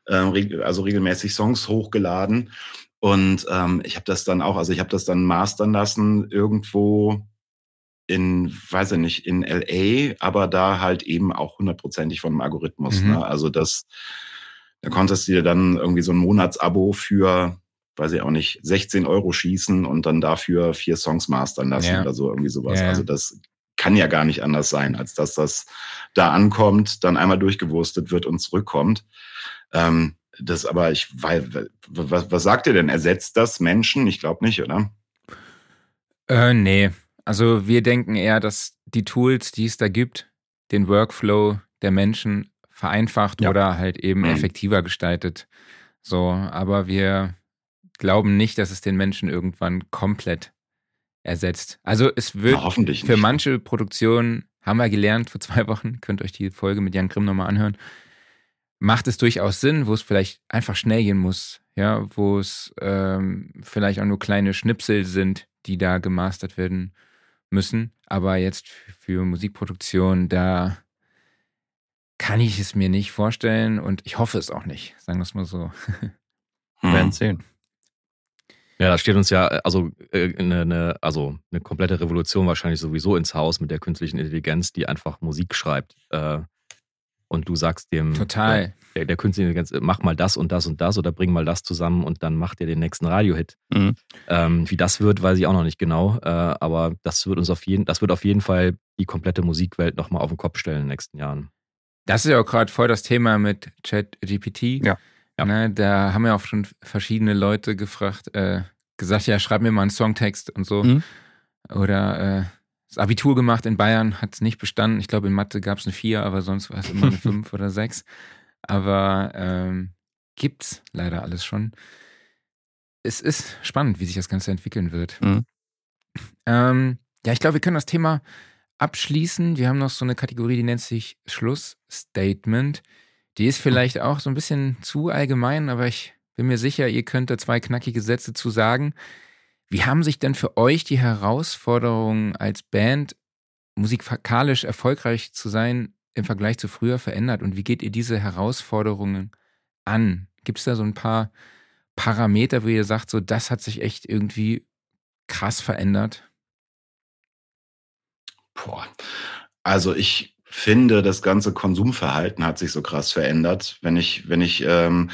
ähm, also regelmäßig Songs hochgeladen. Und ähm, ich habe das dann auch, also ich habe das dann mastern lassen irgendwo in, weiß ich nicht, in LA, aber da halt eben auch hundertprozentig von einem Algorithmus. Mhm. Ne? Also das, da konntest du dir dann irgendwie so ein Monatsabo für, weiß ich auch nicht, 16 Euro schießen und dann dafür vier Songs mastern lassen ja. oder so, irgendwie sowas. Ja. Also das kann ja gar nicht anders sein, als dass das da ankommt, dann einmal durchgewurstet wird und zurückkommt. Ähm, das aber, ich weil, was, was sagt ihr denn? Ersetzt das Menschen? Ich glaube nicht, oder? Äh, nee. Also wir denken eher, dass die Tools, die es da gibt, den Workflow der Menschen vereinfacht ja. oder halt eben mhm. effektiver gestaltet. So, aber wir glauben nicht, dass es den Menschen irgendwann komplett ersetzt. Also es wird Na, für nicht. manche Produktionen, haben wir gelernt vor zwei Wochen, könnt euch die Folge mit Jan Grimm nochmal anhören, macht es durchaus Sinn, wo es vielleicht einfach schnell gehen muss, ja, wo es ähm, vielleicht auch nur kleine Schnipsel sind, die da gemastert werden müssen. Aber jetzt für Musikproduktion, da kann ich es mir nicht vorstellen und ich hoffe es auch nicht, sagen wir es mal so. Wir werden sehen. Ja, da steht uns ja also äh, eine, eine, also eine komplette Revolution wahrscheinlich sowieso ins Haus mit der künstlichen Intelligenz, die einfach Musik schreibt. Äh, und du sagst dem Total. Der, der künstliche Intelligenz, mach mal das und das und das oder bring mal das zusammen und dann macht er den nächsten Radiohit. Mhm. Ähm, wie das wird, weiß ich auch noch nicht genau. Äh, aber das wird uns auf jeden, das wird auf jeden Fall die komplette Musikwelt nochmal auf den Kopf stellen in den nächsten Jahren. Das ist ja auch gerade voll das Thema mit ChatGPT. Ja. ja. Ne, da haben ja auch schon verschiedene Leute gefragt, äh, gesagt, ja, schreib mir mal einen Songtext und so. Mhm. Oder äh, das Abitur gemacht in Bayern, hat es nicht bestanden. Ich glaube, in Mathe gab es eine 4, aber sonst war es immer eine 5 oder 6. Aber ähm, gibt's leider alles schon. Es ist spannend, wie sich das Ganze entwickeln wird. Mhm. Ähm, ja, ich glaube, wir können das Thema abschließen. Wir haben noch so eine Kategorie, die nennt sich Schlussstatement. Die ist vielleicht auch so ein bisschen zu allgemein, aber ich bin mir sicher, ihr könnt da zwei knackige Sätze zu sagen. Wie haben sich denn für euch die Herausforderungen als Band, musikalisch erfolgreich zu sein, im Vergleich zu früher verändert? Und wie geht ihr diese Herausforderungen an? Gibt es da so ein paar Parameter, wo ihr sagt, so das hat sich echt irgendwie krass verändert? Boah. Also ich finde, das ganze Konsumverhalten hat sich so krass verändert. Wenn ich, wenn ich ähm,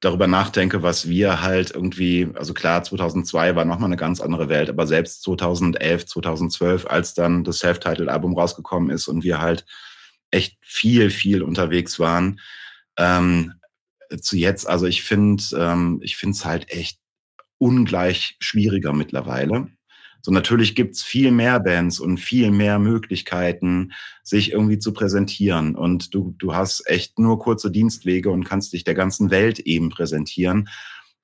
darüber nachdenke, was wir halt irgendwie, also klar, 2002 war nochmal eine ganz andere Welt, aber selbst 2011, 2012, als dann das Self-Titled-Album rausgekommen ist und wir halt echt viel, viel unterwegs waren, ähm, zu jetzt, also ich finde, ähm, ich finde es halt echt ungleich schwieriger mittlerweile. So natürlich gibt's viel mehr Bands und viel mehr Möglichkeiten, sich irgendwie zu präsentieren. Und du, du hast echt nur kurze Dienstwege und kannst dich der ganzen Welt eben präsentieren.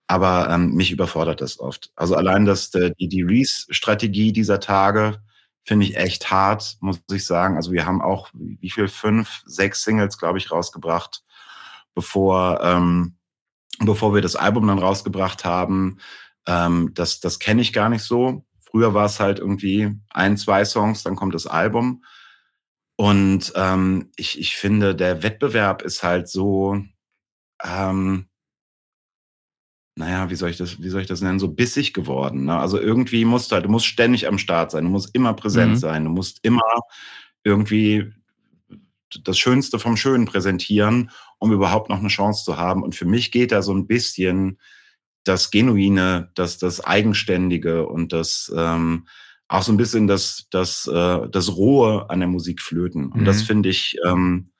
Aber ähm, mich überfordert das oft. Also allein das, äh, die, die Reese-Strategie dieser Tage finde ich echt hart, muss ich sagen. Also wir haben auch, wie viel, fünf, sechs Singles, glaube ich, rausgebracht, bevor, ähm, bevor wir das Album dann rausgebracht haben. Ähm, das das kenne ich gar nicht so. Früher war es halt irgendwie ein, zwei Songs, dann kommt das Album. Und ähm, ich, ich finde, der Wettbewerb ist halt so, ähm, naja, wie soll ich das, wie soll ich das nennen, so bissig geworden. Ne? Also irgendwie musst du halt, du musst ständig am Start sein, du musst immer präsent mhm. sein, du musst immer irgendwie das Schönste vom Schönen präsentieren, um überhaupt noch eine Chance zu haben. Und für mich geht da so ein bisschen das Genuine, das, das Eigenständige und das ähm, auch so ein bisschen das, das, äh, das Rohe an der Musik flöten. Und mhm. das finde ich, ähm,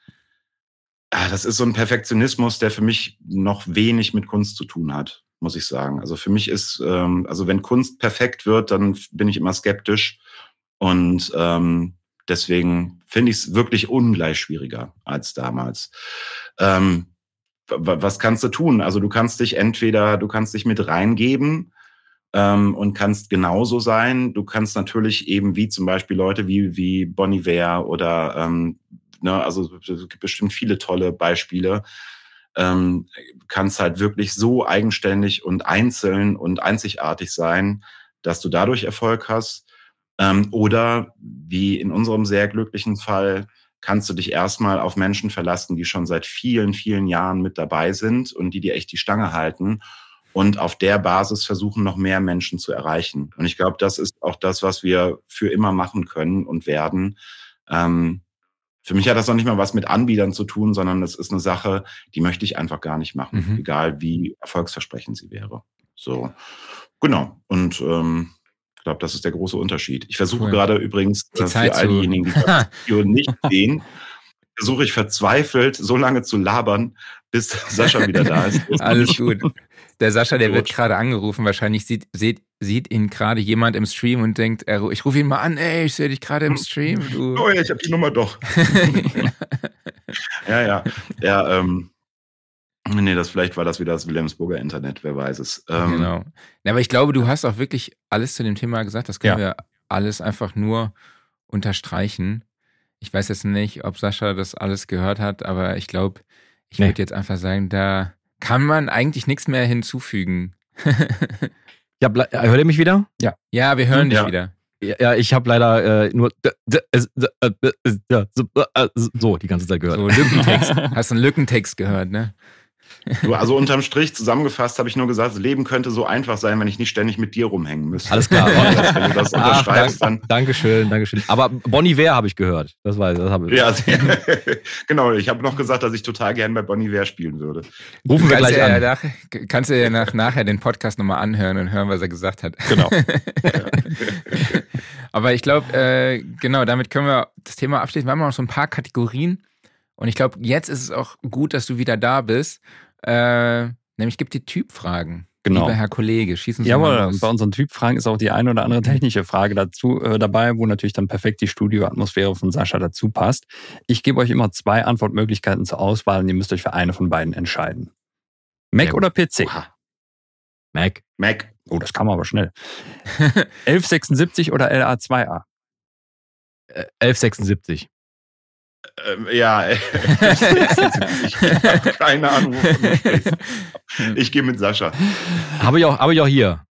das ist so ein Perfektionismus, der für mich noch wenig mit Kunst zu tun hat, muss ich sagen. Also für mich ist, ähm, also wenn Kunst perfekt wird, dann bin ich immer skeptisch. Und ähm, Deswegen finde ich es wirklich ungleich schwieriger als damals. Ähm, was kannst du tun? Also du kannst dich entweder, du kannst dich mit reingeben ähm, und kannst genauso sein. Du kannst natürlich eben wie zum Beispiel Leute wie, wie Bonnie Iver oder ähm, ne, also es gibt bestimmt viele tolle Beispiele. Ähm, kannst halt wirklich so eigenständig und einzeln und einzigartig sein, dass du dadurch Erfolg hast. Ähm, oder wie in unserem sehr glücklichen Fall, kannst du dich erstmal auf Menschen verlassen, die schon seit vielen, vielen Jahren mit dabei sind und die dir echt die Stange halten und auf der Basis versuchen, noch mehr Menschen zu erreichen. Und ich glaube, das ist auch das, was wir für immer machen können und werden. Ähm, für mich hat das noch nicht mal was mit Anbietern zu tun, sondern es ist eine Sache, die möchte ich einfach gar nicht machen, mhm. egal wie erfolgsversprechend sie wäre. So, genau. Und ähm, ich glaube, das ist der große Unterschied. Ich versuche cool. gerade übrigens äh, für all diejenigen, die das Video nicht sehen, versuche ich verzweifelt so lange zu labern, bis Sascha wieder da ist. Alles gut. Der Sascha, der wird gerade angerufen. Wahrscheinlich sieht, sieht, sieht ihn gerade jemand im Stream und denkt, er, ich rufe ihn mal an, ey, ich sehe dich gerade im Stream. Du. Oh ja, ich habe die Nummer doch. ja, ja. Ja, ähm, Nee, das vielleicht war das wieder das Wilhelmsburger Internet, wer weiß es. Ähm, genau. Ja, aber ich glaube, du hast auch wirklich alles zu dem Thema gesagt. Das können ja. wir alles einfach nur unterstreichen. Ich weiß jetzt nicht, ob Sascha das alles gehört hat, aber ich glaube, ich nee. würde jetzt einfach sagen, da kann man eigentlich nichts mehr hinzufügen. ja, hört ihr mich wieder? Ja. Ja, wir hören dich ja. wieder. Ja, ich habe leider äh, nur so die ganze Zeit gehört. So Lückentext. Hast einen Lückentext gehört, ne? Du, also unterm Strich zusammengefasst habe ich nur gesagt, das Leben könnte so einfach sein, wenn ich nicht ständig mit dir rumhängen müsste. Alles klar. wenn du das unterschreibst, dann. Dankeschön, Dankeschön. Aber Bonnie Iver habe ich gehört. Das weiß das habe ich. Ja, genau. Ich habe noch gesagt, dass ich total gern bei Bonnie Iver spielen würde. Rufen wir gleich an. Nach, kannst du ja nach, nachher den Podcast nochmal anhören und hören, was er gesagt hat. Genau. Aber ich glaube, äh, genau, damit können wir das Thema abschließen. Wir haben noch so ein paar Kategorien. Und ich glaube, jetzt ist es auch gut, dass du wieder da bist. Äh, nämlich gibt die Typfragen. Genau. Lieber Herr Kollege, schießen Sie Jawohl, mal los. bei unseren Typfragen ist auch die eine oder andere technische Frage dazu äh, dabei, wo natürlich dann perfekt die Studioatmosphäre von Sascha dazu passt. Ich gebe euch immer zwei Antwortmöglichkeiten zur Auswahl und ihr müsst euch für eine von beiden entscheiden. Mac ja. oder PC? Oha. Mac. Mac. Oh, das kam aber schnell. 1176 oder LA2A? 1176. Ähm, ja, ich habe keine Ahnung, Ich gehe mit Sascha. Habe ich, auch, hab ich auch hier.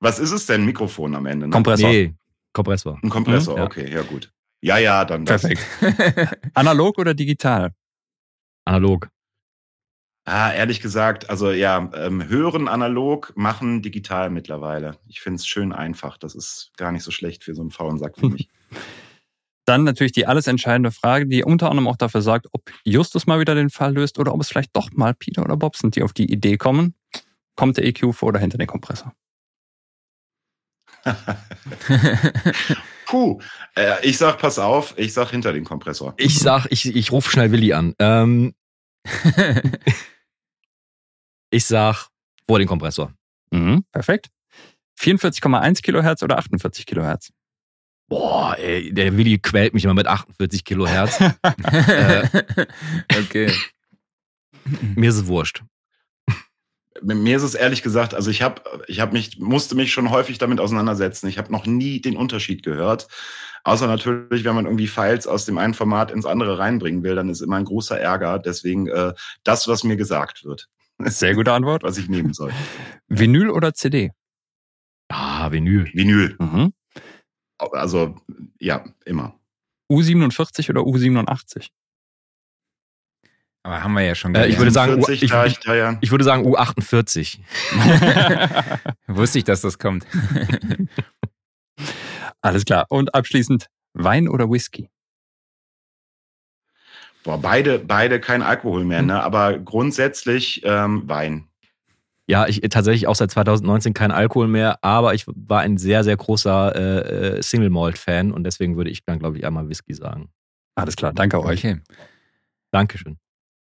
Was ist es denn? Mikrofon am Ende? Ne? Kompressor. Nee, Kompressor. Ein Kompressor, mhm, okay, ja gut. Ja, ja, dann das. Perfekt. Analog oder digital? Analog. Ah, ehrlich gesagt, also ja, ähm, hören analog, machen digital mittlerweile. Ich finde es schön einfach. Das ist gar nicht so schlecht für so einen faulen Sack wie mich. Dann natürlich die alles entscheidende Frage, die unter anderem auch dafür sorgt, ob Justus mal wieder den Fall löst oder ob es vielleicht doch mal Peter oder Bob sind, die auf die Idee kommen. Kommt der EQ vor oder hinter den Kompressor? Puh, äh, ich sag, pass auf, ich sag hinter den Kompressor. Ich sag, ich, ich rufe schnell Willi an. Ähm, ich sag vor den Kompressor. Mhm, perfekt. 44,1 Kilohertz oder 48 Kilohertz? Boah, ey, der Willi quält mich immer mit 48 Kilohertz. äh, okay. Mir ist es wurscht. Mir ist es ehrlich gesagt, also ich habe, ich habe mich, musste mich schon häufig damit auseinandersetzen. Ich habe noch nie den Unterschied gehört. Außer natürlich, wenn man irgendwie Files aus dem einen Format ins andere reinbringen will, dann ist immer ein großer Ärger. Deswegen äh, das, was mir gesagt wird. Sehr gute Antwort. was ich nehmen soll. Vinyl oder CD? Ah, Vinyl. Vinyl. Mhm. Also ja, immer. U47 oder U87? Aber haben wir ja schon äh, ich würde sagen, 40, ich, ich, ich, würde sagen U48. Wusste ich, dass das kommt. Alles klar. Und abschließend Wein oder Whisky? Boah, beide, beide kein Alkohol mehr, ne? Aber grundsätzlich ähm, Wein. Ja, ich tatsächlich auch seit 2019 kein Alkohol mehr, aber ich war ein sehr, sehr großer äh, äh Single Malt Fan und deswegen würde ich dann, glaube ich, einmal Whisky sagen. Alles klar, danke euch. Okay. Dankeschön.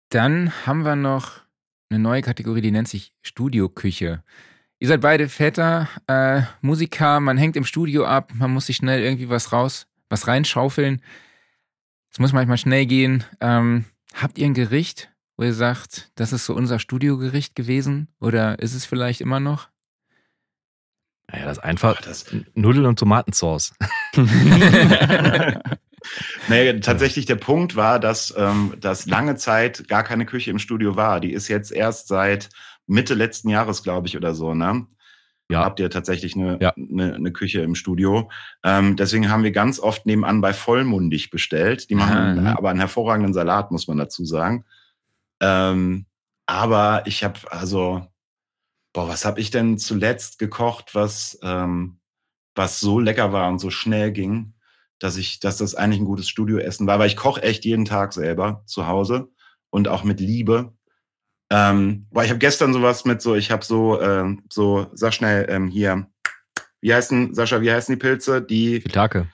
Dann haben wir noch eine neue Kategorie, die nennt sich Studioküche. Ihr seid beide Väter, äh, Musiker, man hängt im Studio ab, man muss sich schnell irgendwie was raus was reinschaufeln. Es muss manchmal schnell gehen. Ähm, habt ihr ein Gericht, wo ihr sagt, das ist so unser Studiogericht gewesen? Oder ist es vielleicht immer noch? Naja, das ist einfach das Nudeln und Tomatensauce. naja, tatsächlich der Punkt war, dass, ähm, dass lange Zeit gar keine Küche im Studio war. Die ist jetzt erst seit Mitte letzten Jahres, glaube ich, oder so, ne? Ja. Habt ihr tatsächlich eine, ja. eine, eine Küche im Studio. Ähm, deswegen haben wir ganz oft nebenan bei Vollmundig bestellt. Die machen Aha. aber einen hervorragenden Salat, muss man dazu sagen. Ähm, aber ich habe, also, boah, was habe ich denn zuletzt gekocht, was, ähm, was so lecker war und so schnell ging? dass ich, dass das eigentlich ein gutes Studioessen war, weil ich koche echt jeden Tag selber zu Hause und auch mit Liebe. Ähm, weil ich habe gestern sowas mit so, ich habe so, ähm, so, sag schnell ähm, hier, wie heißen, Sascha, wie heißen die Pilze? Die Pitake.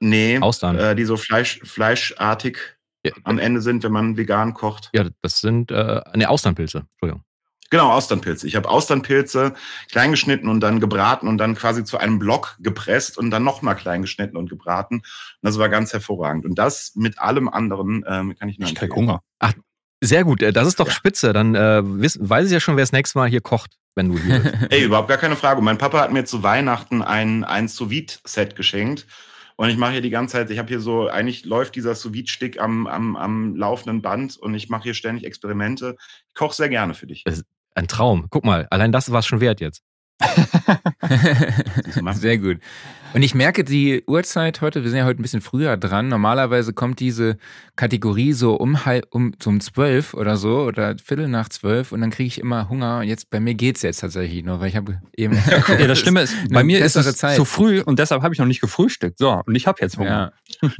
Nee, Austern. Äh, die so Fleisch, fleischartig ja, am Ende sind, wenn man vegan kocht. Ja, das sind äh, ne Austernpilze, Entschuldigung. Genau, Austernpilze. Ich habe Austernpilze kleingeschnitten und dann gebraten und dann quasi zu einem Block gepresst und dann nochmal kleingeschnitten und gebraten. Und das war ganz hervorragend. Und das mit allem anderen ähm, kann ich nur Ich krieg Hunger. Ach, sehr gut. Äh, das ist doch ja. spitze. Dann äh, weiß ich ja schon, wer das nächste Mal hier kocht, wenn du hier bist. Ey, überhaupt gar keine Frage. Mein Papa hat mir zu Weihnachten ein, ein Sous-Vide-Set geschenkt. Und ich mache hier die ganze Zeit, ich habe hier so, eigentlich läuft dieser sous stick am, am, am laufenden Band und ich mache hier ständig Experimente. Ich koche sehr gerne für dich. Ein Traum. Guck mal, allein das war es schon wert jetzt. Sehr gut. Und ich merke die Uhrzeit heute, wir sind ja heute ein bisschen früher dran. Normalerweise kommt diese Kategorie so um halb, um zum zwölf oder so oder Viertel nach zwölf und dann kriege ich immer Hunger. Und jetzt bei mir geht's jetzt tatsächlich nur, weil ich habe eben. ja, das Schlimme ist, bei mir ist es Zeit. zu früh und deshalb habe ich noch nicht gefrühstückt. So, und ich habe jetzt Hunger. Ja.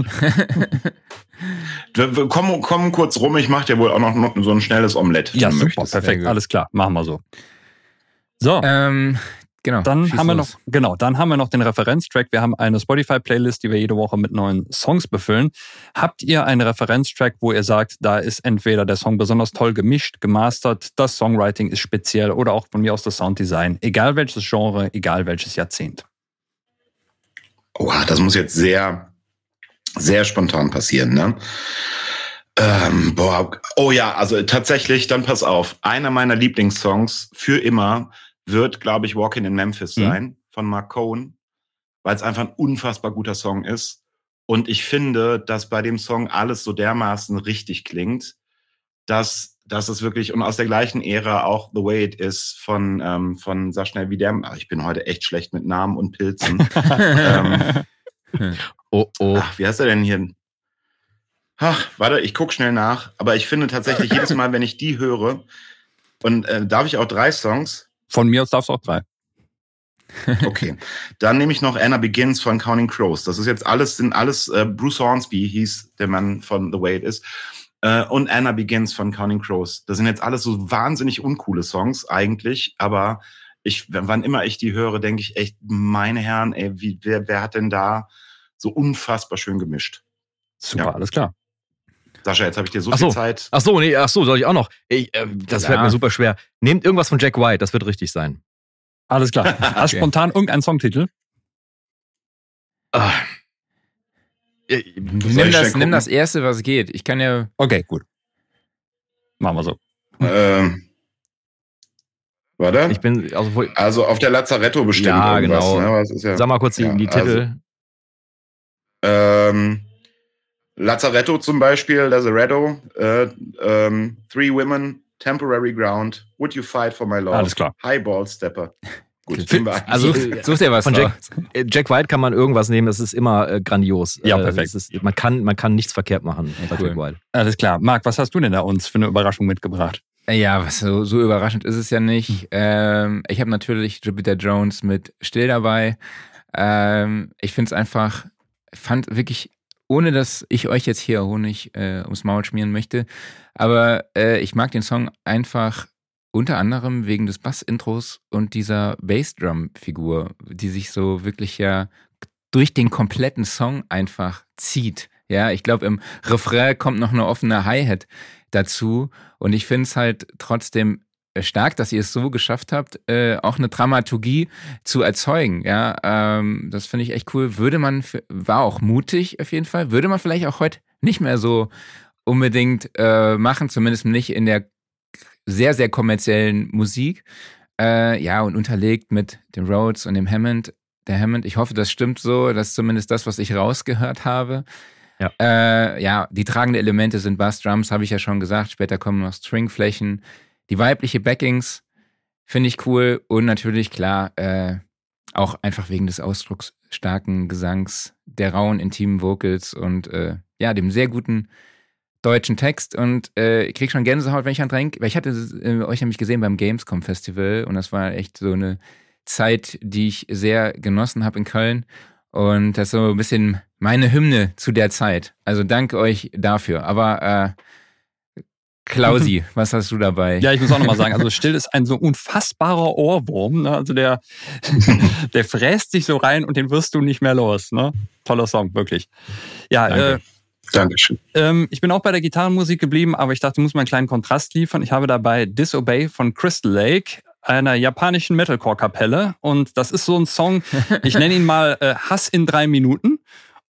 komm, komm kurz rum, ich mache dir wohl auch noch so ein schnelles Omelett. Ja, super, möchtest. perfekt, alles klar, machen wir so. So. Ähm, genau. Dann haben wir noch, genau, dann haben wir noch den Referenztrack. Wir haben eine Spotify-Playlist, die wir jede Woche mit neuen Songs befüllen. Habt ihr einen Referenztrack, wo ihr sagt, da ist entweder der Song besonders toll gemischt, gemastert, das Songwriting ist speziell oder auch von mir aus das Sounddesign, egal welches Genre, egal welches Jahrzehnt? Oha, das muss jetzt sehr, sehr spontan passieren, ne? Ähm, boah, oh ja, also tatsächlich, dann pass auf. Einer meiner Lieblingssongs für immer wird, glaube ich, Walking in Memphis mhm. sein von Mark Cohn, weil es einfach ein unfassbar guter Song ist. Und ich finde, dass bei dem Song alles so dermaßen richtig klingt, dass, dass es wirklich, und aus der gleichen Ära auch The Way It Is von, ähm, von sag schnell wie der, ach, ich bin heute echt schlecht mit Namen und Pilzen. ähm, oh, oh. Ach, wie heißt er denn hier? Ach, warte, ich guck schnell nach. Aber ich finde tatsächlich jedes Mal, wenn ich die höre, und äh, darf ich auch drei Songs? Von mir aus darfst du auch drei. Okay. Dann nehme ich noch Anna Begins von Counting Crows. Das ist jetzt alles, sind alles, äh, Bruce Hornsby hieß der Mann von The Way It Is. Äh, und Anna Begins von Counting Crows. Das sind jetzt alles so wahnsinnig uncoole Songs eigentlich, aber ich, wann immer ich die höre, denke ich echt, meine Herren, ey, wie, wer, wer hat denn da so unfassbar schön gemischt? Super, ja. alles klar. Sascha, jetzt habe ich dir so, ach so viel Zeit. Ach so, nee, ach so, soll ich auch noch? Ich, äh, das ja. fällt mir super schwer. Nehmt irgendwas von Jack White, das wird richtig sein. Alles klar. Hast okay. spontan irgendeinen Songtitel? Ah. Nimm das, nimm das erste, was geht. Ich kann ja. Okay, gut. Machen wir so. Ähm. Warte. Ich bin also, also auf der Lazaretto bestimmt. Ja, genau. Ne? Ja, Sag mal kurz die, ja, die Titel. Also, ähm, Lazaretto zum Beispiel, Lazaretto, äh, ähm, Three Women, Temporary Ground, Would You Fight for My Love? Alles klar. Highball Stepper. Gut, also sucht ihr was von Jack, äh, Jack, White kann man irgendwas nehmen, das ist immer äh, grandios. Ja, äh, perfekt. Ist, man, kann, man kann nichts verkehrt machen bei cool. Jack White. Alles klar. Marc, was hast du denn da uns für eine Überraschung mitgebracht? Ja, was so, so überraschend ist es ja nicht. Ähm, ich habe natürlich Jupiter Jones mit Still dabei. Ähm, ich finde es einfach, fand wirklich ohne dass ich euch jetzt hier Honig äh, ums Maul schmieren möchte. Aber äh, ich mag den Song einfach unter anderem wegen des Bass-Intros und dieser Bassdrum-Figur, die sich so wirklich ja durch den kompletten Song einfach zieht. Ja, ich glaube, im Refrain kommt noch eine offene Hi-Hat dazu. Und ich finde es halt trotzdem stark, dass ihr es so geschafft habt, äh, auch eine Dramaturgie zu erzeugen. Ja, ähm, das finde ich echt cool. Würde man, war auch mutig auf jeden Fall. Würde man vielleicht auch heute nicht mehr so unbedingt äh, machen, zumindest nicht in der sehr, sehr kommerziellen Musik. Äh, ja, und unterlegt mit dem Rhodes und dem Hammond. Der Hammond, ich hoffe, das stimmt so. Das ist zumindest das, was ich rausgehört habe. Ja, äh, ja die tragenden Elemente sind Bassdrums, habe ich ja schon gesagt. Später kommen noch Stringflächen. Die weibliche Backings finde ich cool. Und natürlich, klar, äh, auch einfach wegen des ausdrucksstarken Gesangs, der rauen, intimen Vocals und äh, ja, dem sehr guten deutschen Text und äh, ich krieg schon Gänsehaut, wenn ich an weil ich hatte äh, euch nämlich gesehen beim Gamescom Festival und das war echt so eine Zeit, die ich sehr genossen habe in Köln und das ist so ein bisschen meine Hymne zu der Zeit. Also danke euch dafür. Aber äh, Klausi, was hast du dabei? Ja, ich muss auch nochmal sagen, also Still ist ein so unfassbarer Ohrwurm. Ne? Also der, der fräst sich so rein und den wirst du nicht mehr los. Ne? Toller Song, wirklich. Ja, Danke. äh, Dankeschön. Ähm, ich bin auch bei der Gitarrenmusik geblieben, aber ich dachte, ich muss mal einen kleinen Kontrast liefern. Ich habe dabei Disobey von Crystal Lake, einer japanischen Metalcore-Kapelle. Und das ist so ein Song, ich nenne ihn mal äh, Hass in drei Minuten.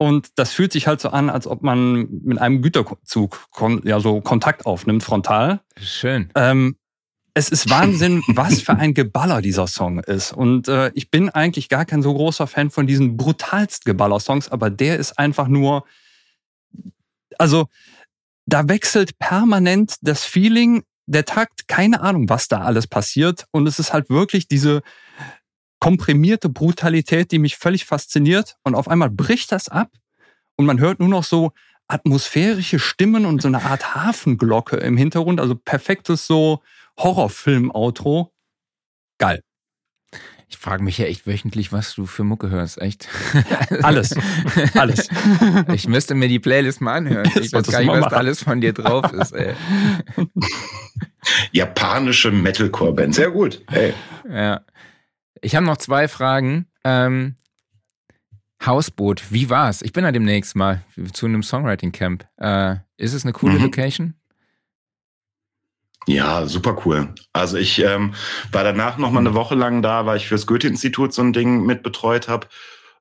Und das fühlt sich halt so an, als ob man mit einem Güterzug ja so Kontakt aufnimmt, frontal. Schön. Ähm, es ist Wahnsinn, was für ein Geballer dieser Song ist. Und äh, ich bin eigentlich gar kein so großer Fan von diesen brutalst Geballer-Songs, aber der ist einfach nur also da wechselt permanent das Feeling, der Takt, keine Ahnung, was da alles passiert. Und es ist halt wirklich diese komprimierte Brutalität, die mich völlig fasziniert. Und auf einmal bricht das ab und man hört nur noch so atmosphärische Stimmen und so eine Art Hafenglocke im Hintergrund. Also perfektes so Horrorfilm-Outro. Geil. Ich frage mich ja echt wöchentlich, was du für Mucke hörst. Echt? Alles. Alles. Ich müsste mir die Playlist mal anhören. Ich weiß gar nicht, was da alles von dir drauf ist, ey. Japanische Metalcore-Band. Sehr gut. Hey. Ja. Ich habe noch zwei Fragen. Ähm, Hausboot, wie war's? Ich bin da demnächst mal zu einem Songwriting-Camp. Äh, ist es eine coole mhm. Location? Ja, super cool. Also ich ähm, war danach noch mal eine Woche lang da, weil ich fürs Goethe-Institut so ein Ding mitbetreut habe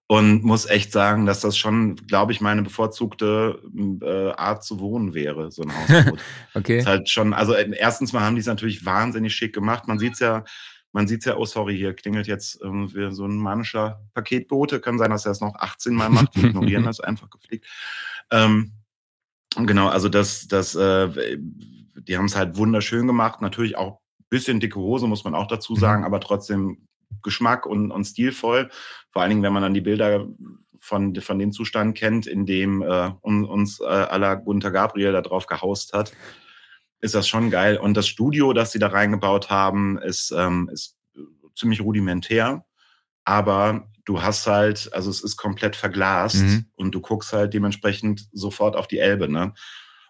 und muss echt sagen, dass das schon, glaube ich, meine bevorzugte äh, Art zu wohnen wäre, so ein Hausboot. okay. Ist halt schon, also äh, erstens mal haben die es natürlich wahnsinnig schick gemacht. Man sieht's ja, man sieht's ja, oh sorry, hier klingelt jetzt irgendwie so ein manischer Paketbote. Kann sein, dass er es noch 18 Mal macht. Wir ignorieren das einfach gepflegt. Ähm, genau, also das, das äh, die haben es halt wunderschön gemacht. Natürlich auch ein bisschen dicke Hose, muss man auch dazu mhm. sagen, aber trotzdem Geschmack und, und stilvoll. Vor allen Dingen, wenn man dann die Bilder von, von dem Zustand kennt, in dem äh, uns äh, aller Gunther Gabriel da drauf gehaust hat, ist das schon geil. Und das Studio, das sie da reingebaut haben, ist, ähm, ist ziemlich rudimentär. Aber du hast halt, also es ist komplett verglast mhm. und du guckst halt dementsprechend sofort auf die Elbe, ne?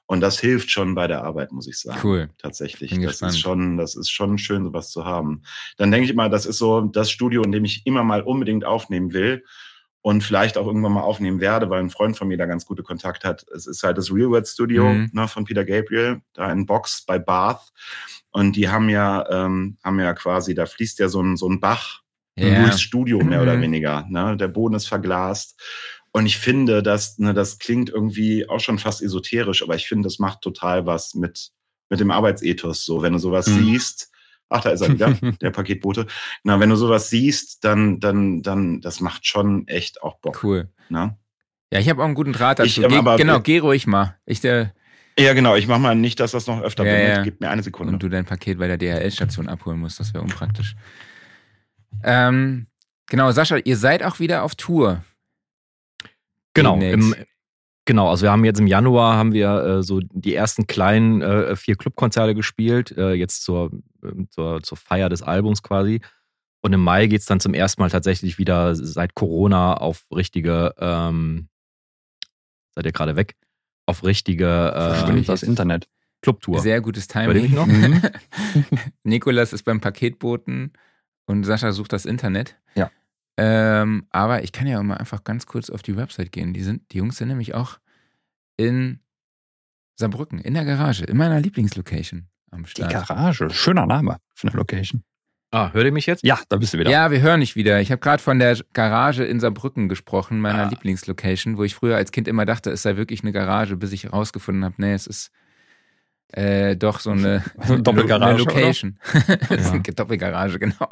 Und das hilft schon bei der Arbeit, muss ich sagen. Cool. Tatsächlich. Bin das gespannt. ist schon, das ist schon schön, sowas zu haben. Dann denke ich mal, das ist so das Studio, in dem ich immer mal unbedingt aufnehmen will und vielleicht auch irgendwann mal aufnehmen werde, weil ein Freund von mir da ganz gute Kontakt hat. Es ist halt das Real World Studio mhm. ne, von Peter Gabriel, da in Box bei Bath. Und die haben ja, ähm, haben ja quasi, da fließt ja so ein, so ein Bach yeah. durchs Studio mehr mhm. oder weniger. Ne? Der Boden ist verglast. Und ich finde, dass, ne, das klingt irgendwie auch schon fast esoterisch, aber ich finde, das macht total was mit, mit dem Arbeitsethos. So, wenn du sowas mhm. siehst, ach, da ist er wieder, der Paketbote. Na, wenn du sowas siehst, dann, dann, dann, das macht schon echt auch Bock. Cool. Na? Ja, ich habe auch einen guten Draht dazu. Ich, ähm, aber, genau, geh ruhig mal. Ich, äh, ja, genau. Ich mache mal nicht, dass das noch öfter ja. Ja. Gib mir eine Sekunde. Und du dein Paket bei der DHL-Station abholen musst. Das wäre unpraktisch. Ähm, genau, Sascha, ihr seid auch wieder auf Tour. Genau, im, genau. Also wir haben jetzt im Januar haben wir äh, so die ersten kleinen äh, vier Clubkonzerte gespielt, äh, jetzt zur, ähm, zur, zur Feier des Albums quasi. Und im Mai geht es dann zum ersten Mal tatsächlich wieder seit Corona auf richtige, ähm, seid ihr gerade weg, auf richtige äh, das Internet. Clubtour. Sehr gutes Timing. Noch? Mhm. Nikolas ist beim Paketboten und Sascha sucht das Internet. Ja. Ähm, aber ich kann ja auch mal einfach ganz kurz auf die Website gehen. Die, sind, die Jungs sind nämlich auch in Saarbrücken, in der Garage, in meiner Lieblingslocation. am Die Start. Garage. Schöner Name für eine Location. Ah, hört ihr mich jetzt? Ja, da bist du wieder. Ja, wir hören dich wieder. Ich habe gerade von der Garage in Saarbrücken gesprochen, meiner Ah. Lieblingslocation, wo ich früher als Kind immer dachte, es sei wirklich eine Garage, bis ich herausgefunden habe, nee, es ist äh, doch so eine, So eine Doppelgarage, eine Location. Es ist eine Doppelgarage, genau.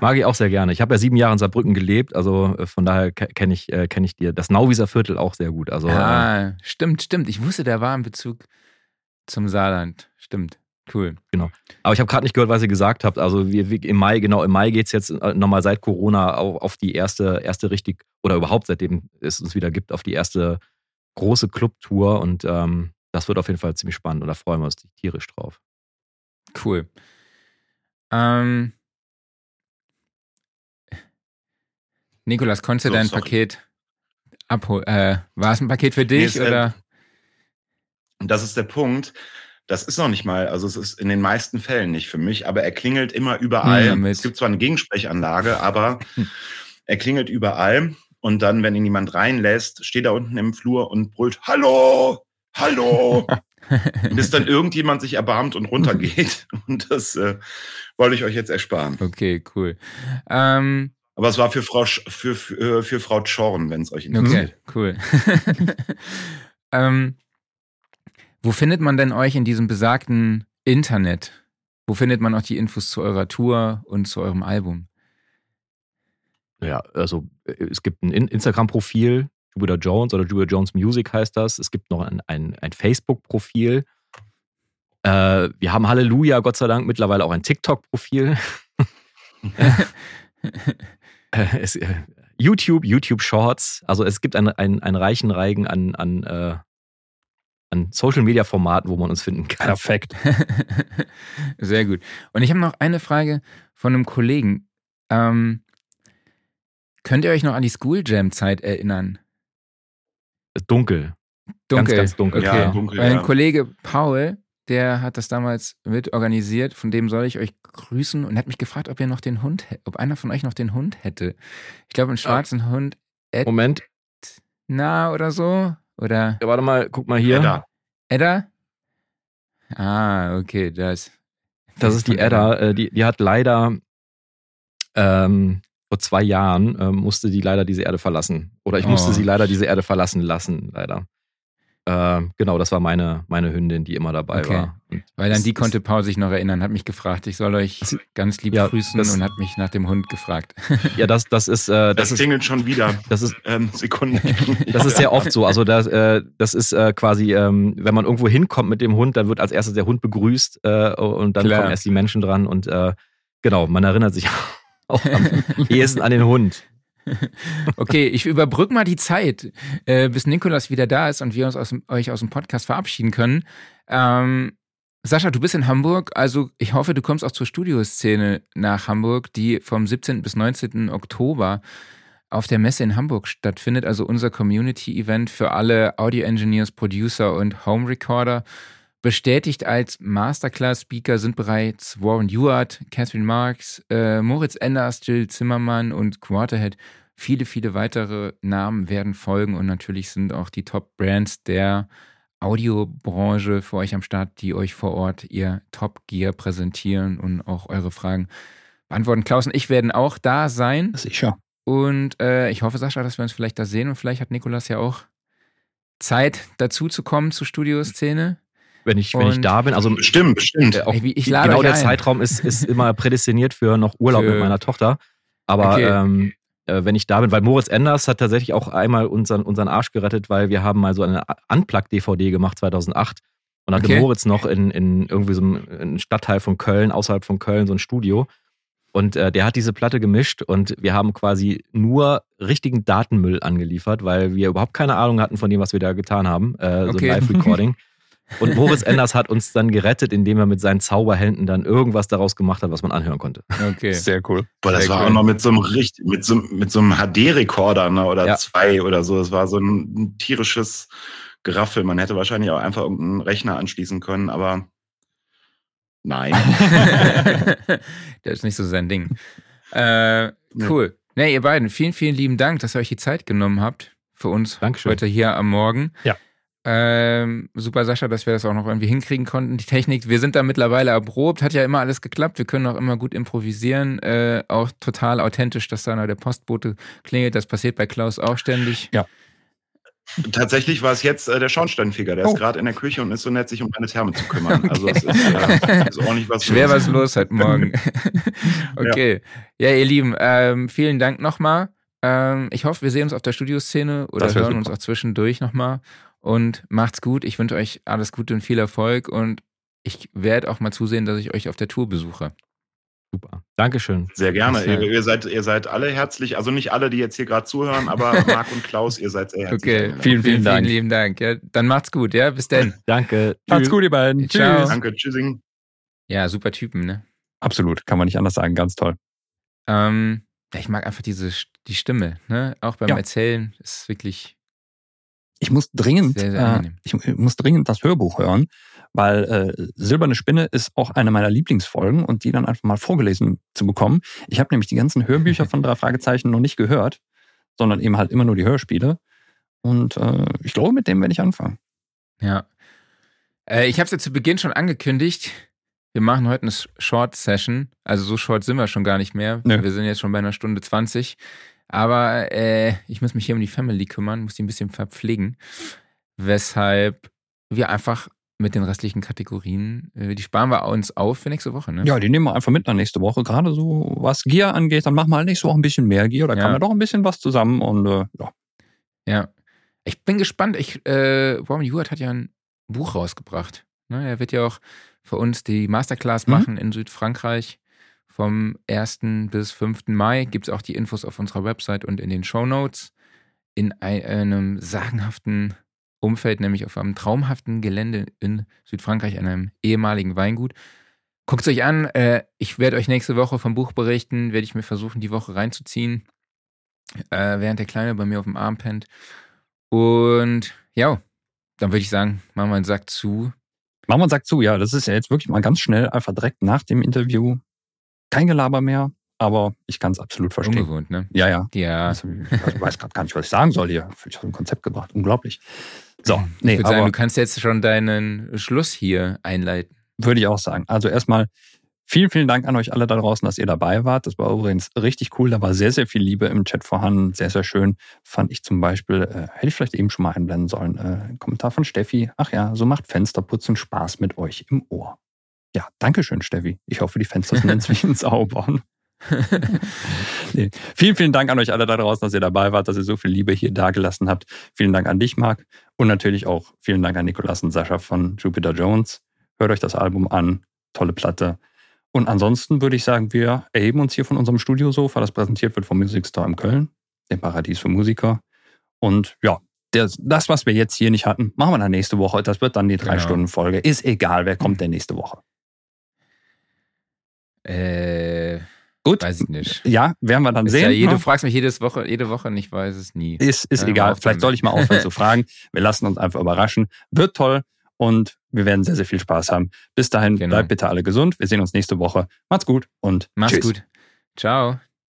Mag ich auch sehr gerne. Ich habe ja sieben Jahre in Saarbrücken gelebt, also äh, von daher ke- kenne ich, äh, kenn ich dir das Nauwieser Viertel auch sehr gut. Also äh, ah, stimmt, stimmt. Ich wusste, der war in Bezug zum Saarland. Stimmt. Cool. Aber ich habe gerade nicht gehört, was ihr gesagt habt. Also wir, im Mai, genau, im Mai geht's jetzt äh, nochmal seit Corona auf, auf die erste, erste richtig, oder überhaupt seitdem es uns wieder gibt, auf die erste große Clubtour und ähm, das wird auf jeden Fall ziemlich spannend und da freuen wir uns tierisch drauf. Cool. Ähm, Nikolas, konntest du So, dein sorry. Paket abholen? Äh, war es ein Paket für Nee, dich äh, oder? Und das ist der Punkt. Das ist noch nicht mal, also es ist in den meisten Fällen nicht für mich, aber er klingelt immer überall. Hm, es gibt zwar eine Gegensprechanlage, aber er klingelt überall. Und dann, wenn ihn jemand reinlässt, steht er unten im Flur und brüllt, Hallo! Hallo! bis dann irgendjemand sich erbarmt und runtergeht. Und das äh, wollte ich euch jetzt ersparen. Okay, cool. Ähm, Aber es war für Frau, Sch für, für, für Frau Schorn, wenn es euch okay, interessiert. cool. ähm, wo findet man denn euch in diesem besagten Internet? Wo findet man auch die Infos zu eurer Tour und zu eurem Album? Ja, also äh, es gibt ein In- Instagram-Profil, Jupiter Jones oder Jupiter Jones Music heißt das. Es gibt noch ein, ein, ein Facebook-Profil. Äh, wir haben Halleluja, Gott sei Dank, mittlerweile auch ein TikTok-Profil. Äh, äh, YouTube, YouTube Shorts. Also es gibt einen, einen, einen reichen Reigen an, an, äh, an Social-Media-Formaten, wo man uns finden kann. Perfekt. Sehr gut. Und ich habe noch eine Frage von einem Kollegen. Ähm, könnt ihr euch noch an die School Jam Zeit erinnern? Dunkel. Dunkel. ganz dunkel, Okay. ja, dunkel, Mein ja. Kollege Paul, der hat das damals mit organisiert, von dem soll ich euch grüßen und hat mich gefragt, ob ihr noch den Hund, ob einer von euch noch den Hund hätte. Ich glaube, einen schwarzen Hund, Moment, na oder so. Oder ja, warte mal, guck mal hier. Edda. Edda? Ah, okay, das. Das ist die Edda, äh, die, die hat leider ähm, vor zwei Jahren ähm, musste die leider diese Erde verlassen. Oder ich musste Oh. sie leider diese Erde verlassen lassen, leider. Ähm, genau, das war meine, meine Hündin, die immer dabei Okay. war. Und Weil an die konnte Paul sich noch erinnern, hat mich gefragt, ich soll euch ganz lieb ja, grüßen das- und hat mich nach dem Hund gefragt. Ja, das, das ist, äh, Das, das ist, klingelt schon wieder. das ist, Ähm, Sekunde. das ist sehr oft so. Also das, äh, das ist äh, quasi, ähm, wenn man irgendwo hinkommt mit dem Hund, dann wird als erstes der Hund begrüßt äh, und dann Klar. kommen erst die Menschen dran und äh, genau, man erinnert sich auch am ehesten an den Hund. Okay, ich überbrück mal die Zeit, äh, bis Nikolas wieder da ist und wir uns aus euch aus dem Podcast verabschieden können. Ähm, Sascha, du bist in Hamburg, also ich hoffe, du kommst auch zur Studioszene nach Hamburg, die vom 17. bis 19. Oktober auf der Messe in Hamburg stattfindet, also unser Community-Event für alle Audio-Engineers, Producer und Home-Recorder. Bestätigt als Masterclass-Speaker sind bereits Warren Ewart, Catherine Marks, äh, Moritz Enders, Jill Zimmermann und Quarterhead. Viele, viele weitere Namen werden folgen und natürlich sind auch die Top-Brands der Audiobranche für euch am Start, die euch vor Ort ihr Top-Gear präsentieren und auch eure Fragen beantworten. Klaus und ich werden auch da sein. Sicher. Und äh, ich hoffe, Sascha, dass wir uns vielleicht da sehen und vielleicht hat Nikolas ja auch Zeit, dazu zu kommen zur Studioszene. Wenn ich, wenn ich da bin, also Bestimmt, bestimmt. äh, auch ich lade genau der ein. Zeitraum ist, ist immer prädestiniert für noch Urlaub Für- mit meiner Tochter. Aber Okay. ähm, äh, wenn ich da bin, weil Moritz Enders hat tatsächlich auch einmal unseren, unseren Arsch gerettet, weil wir haben mal so eine Unplugged-DVD gemacht 2008 und hatte Okay. Moritz noch in, in irgendwie so einem Stadtteil von Köln, außerhalb von Köln, so ein Studio. Und äh, der hat diese Platte gemischt und wir haben quasi nur richtigen Datenmüll angeliefert, weil wir überhaupt keine Ahnung hatten von dem, was wir da getan haben, äh, so Okay. ein Live-Recording. Und Moritz Enders hat uns dann gerettet, indem er mit seinen Zauberhänden dann irgendwas daraus gemacht hat, was man anhören konnte. Okay. Sehr cool. Boah, das Sehr war cool. auch noch mit so einem richtig, mit so, mit so einem HD-Rekorder ne, oder Ja. zwei oder so. Das war so ein, ein tierisches Geraffel. Man hätte wahrscheinlich auch einfach irgendeinen Rechner anschließen können, aber nein. das ist nicht so sein Ding. Äh, cool. Nee, ihr beiden, vielen, vielen lieben Dank, dass ihr euch die Zeit genommen habt für uns Dankeschön. heute hier am Morgen. Ja. Ähm, super Sascha, dass wir das auch noch irgendwie hinkriegen konnten. Die Technik, wir sind da mittlerweile erprobt, hat ja immer alles geklappt. Wir können auch immer gut improvisieren, äh, auch total authentisch, dass da noch der Postbote klingelt. Das passiert bei Klaus auch ständig. Ja. Tatsächlich war es jetzt äh, der Schornsteinfeger, der oh. ist gerade in der Küche und ist so nett, sich um meine Therme zu kümmern. Okay. Also es ist, äh, ist ordentlich was Schwer los. was los heute Morgen. okay. Ja. ja, ihr Lieben, ähm, vielen Dank nochmal. Ähm, ich hoffe, wir sehen uns auf der Studioszene oder hören super. uns auch zwischendurch nochmal. Und macht's gut. Ich wünsche euch alles Gute und viel Erfolg. Und ich werde auch mal zusehen, dass ich euch auf der Tour besuche. Super. Dankeschön. Sehr gerne. Ihr, ihr, seid, ihr seid alle herzlich, also nicht alle, die jetzt hier gerade zuhören, aber Marc und Klaus, ihr seid sehr herzlich. Okay, vielen, vielen, Dank. Vielen lieben Dank. Ja, dann macht's gut, ja. Bis dann. Danke. Macht's gut, ihr beiden. Ciao. Tschüss. Danke, tschüssing. Ja, super Typen, ne? Absolut, kann man nicht anders sagen. Ganz toll. Ähm, ich mag einfach diese die Stimme, ne? Auch beim ja. Erzählen ist wirklich. Ich muss dringend, sehr, sehr äh, ich muss dringend das Hörbuch hören, weil äh, Silberne Spinne ist auch eine meiner Lieblingsfolgen und die dann einfach mal vorgelesen zu bekommen. Ich habe nämlich die ganzen Hörbücher von drei Fragezeichen noch nicht gehört, sondern eben halt immer nur die Hörspiele. Und äh, ich glaube, mit dem werde ich anfangen. Ja. Äh, ich habe es ja zu Beginn schon angekündigt. Wir machen heute eine Short-Session. Also so short sind wir schon gar nicht mehr. Nö. Wir sind jetzt schon bei einer Stunde 20. Aber äh, ich muss mich hier um die Family kümmern, muss die ein bisschen verpflegen. Weshalb wir einfach mit den restlichen Kategorien, äh, die sparen wir uns auf für nächste Woche, ne? Ja, die nehmen wir einfach mit nach nächste Woche. Gerade so, was Gear angeht, dann machen wir halt nächste Woche ein bisschen mehr Gear. Da ja. kann man doch ein bisschen was zusammen und äh, ja. Ja. Ich bin gespannt. Ich, äh, Robin Hewitt hat ja ein Buch rausgebracht. Ne? Er wird ja auch für uns die Masterclass mhm. machen in Südfrankreich. Vom 1. bis 5. Mai gibt es auch die Infos auf unserer Website und in den Show Notes. In einem sagenhaften Umfeld, nämlich auf einem traumhaften Gelände in Südfrankreich, an einem ehemaligen Weingut. Guckt es euch an. Äh, ich werde euch nächste Woche vom Buch berichten, werde ich mir versuchen, die Woche reinzuziehen, äh, während der Kleine bei mir auf dem Arm pennt. Und ja, dann würde ich sagen, machen wir einen Sack zu. Machen wir einen Sack zu, ja. Das ist ja jetzt wirklich mal ganz schnell, einfach direkt nach dem Interview. Kein Gelaber mehr, aber ich kann es absolut verstehen. Ungewohnt, ne? Ja, ja. ja. Also, ich weiß gerade gar nicht, was ich sagen soll hier. Ich habe ein Konzept gebracht. Unglaublich. So, nee, ich würde sagen, du kannst jetzt schon deinen Schluss hier einleiten. Würde ich auch sagen. Also erstmal vielen, vielen Dank an euch alle da draußen, dass ihr dabei wart. Das war übrigens richtig cool. Da war sehr, sehr viel Liebe im Chat vorhanden. Sehr, sehr schön. Fand ich zum Beispiel, äh, hätte ich vielleicht eben schon mal einblenden sollen. Äh, Kommentar von Steffi. Ach ja, so macht Fensterputzen Spaß mit euch im Ohr. Ja, danke schön, Steffi. Ich hoffe, die Fenster sind inzwischen sauber. nee. Vielen, vielen Dank an euch alle da draußen, dass ihr dabei wart, dass ihr so viel Liebe hier dagelassen habt. Vielen Dank an dich, Marc. Und natürlich auch vielen Dank an Nikolas und Sascha von Jupiter Jones. Hört euch das Album an. Tolle Platte. Und ansonsten würde ich sagen, wir erheben uns hier von unserem Studiosofa, das präsentiert wird vom Music Store in Köln, dem Paradies für Musiker. Und ja, das, das, was wir jetzt hier nicht hatten, machen wir dann nächste Woche. Das wird dann die Drei-Stunden-Folge. Genau. Ist egal, wer kommt denn nächste Woche. Äh. Gut. Weiß ich nicht. Ja, werden wir dann ist sehen. Ja jede, du fragst mich jedes Woche, jede Woche und ich weiß es nie. Ist, ist ja, egal. Vielleicht soll ich mal aufhören zu fragen. Wir lassen uns einfach überraschen. Wird toll und wir werden sehr, sehr viel Spaß haben. Bis dahin, genau. bleibt bitte alle gesund. Wir sehen uns nächste Woche. Macht's gut und Macht's tschüss. gut. Ciao.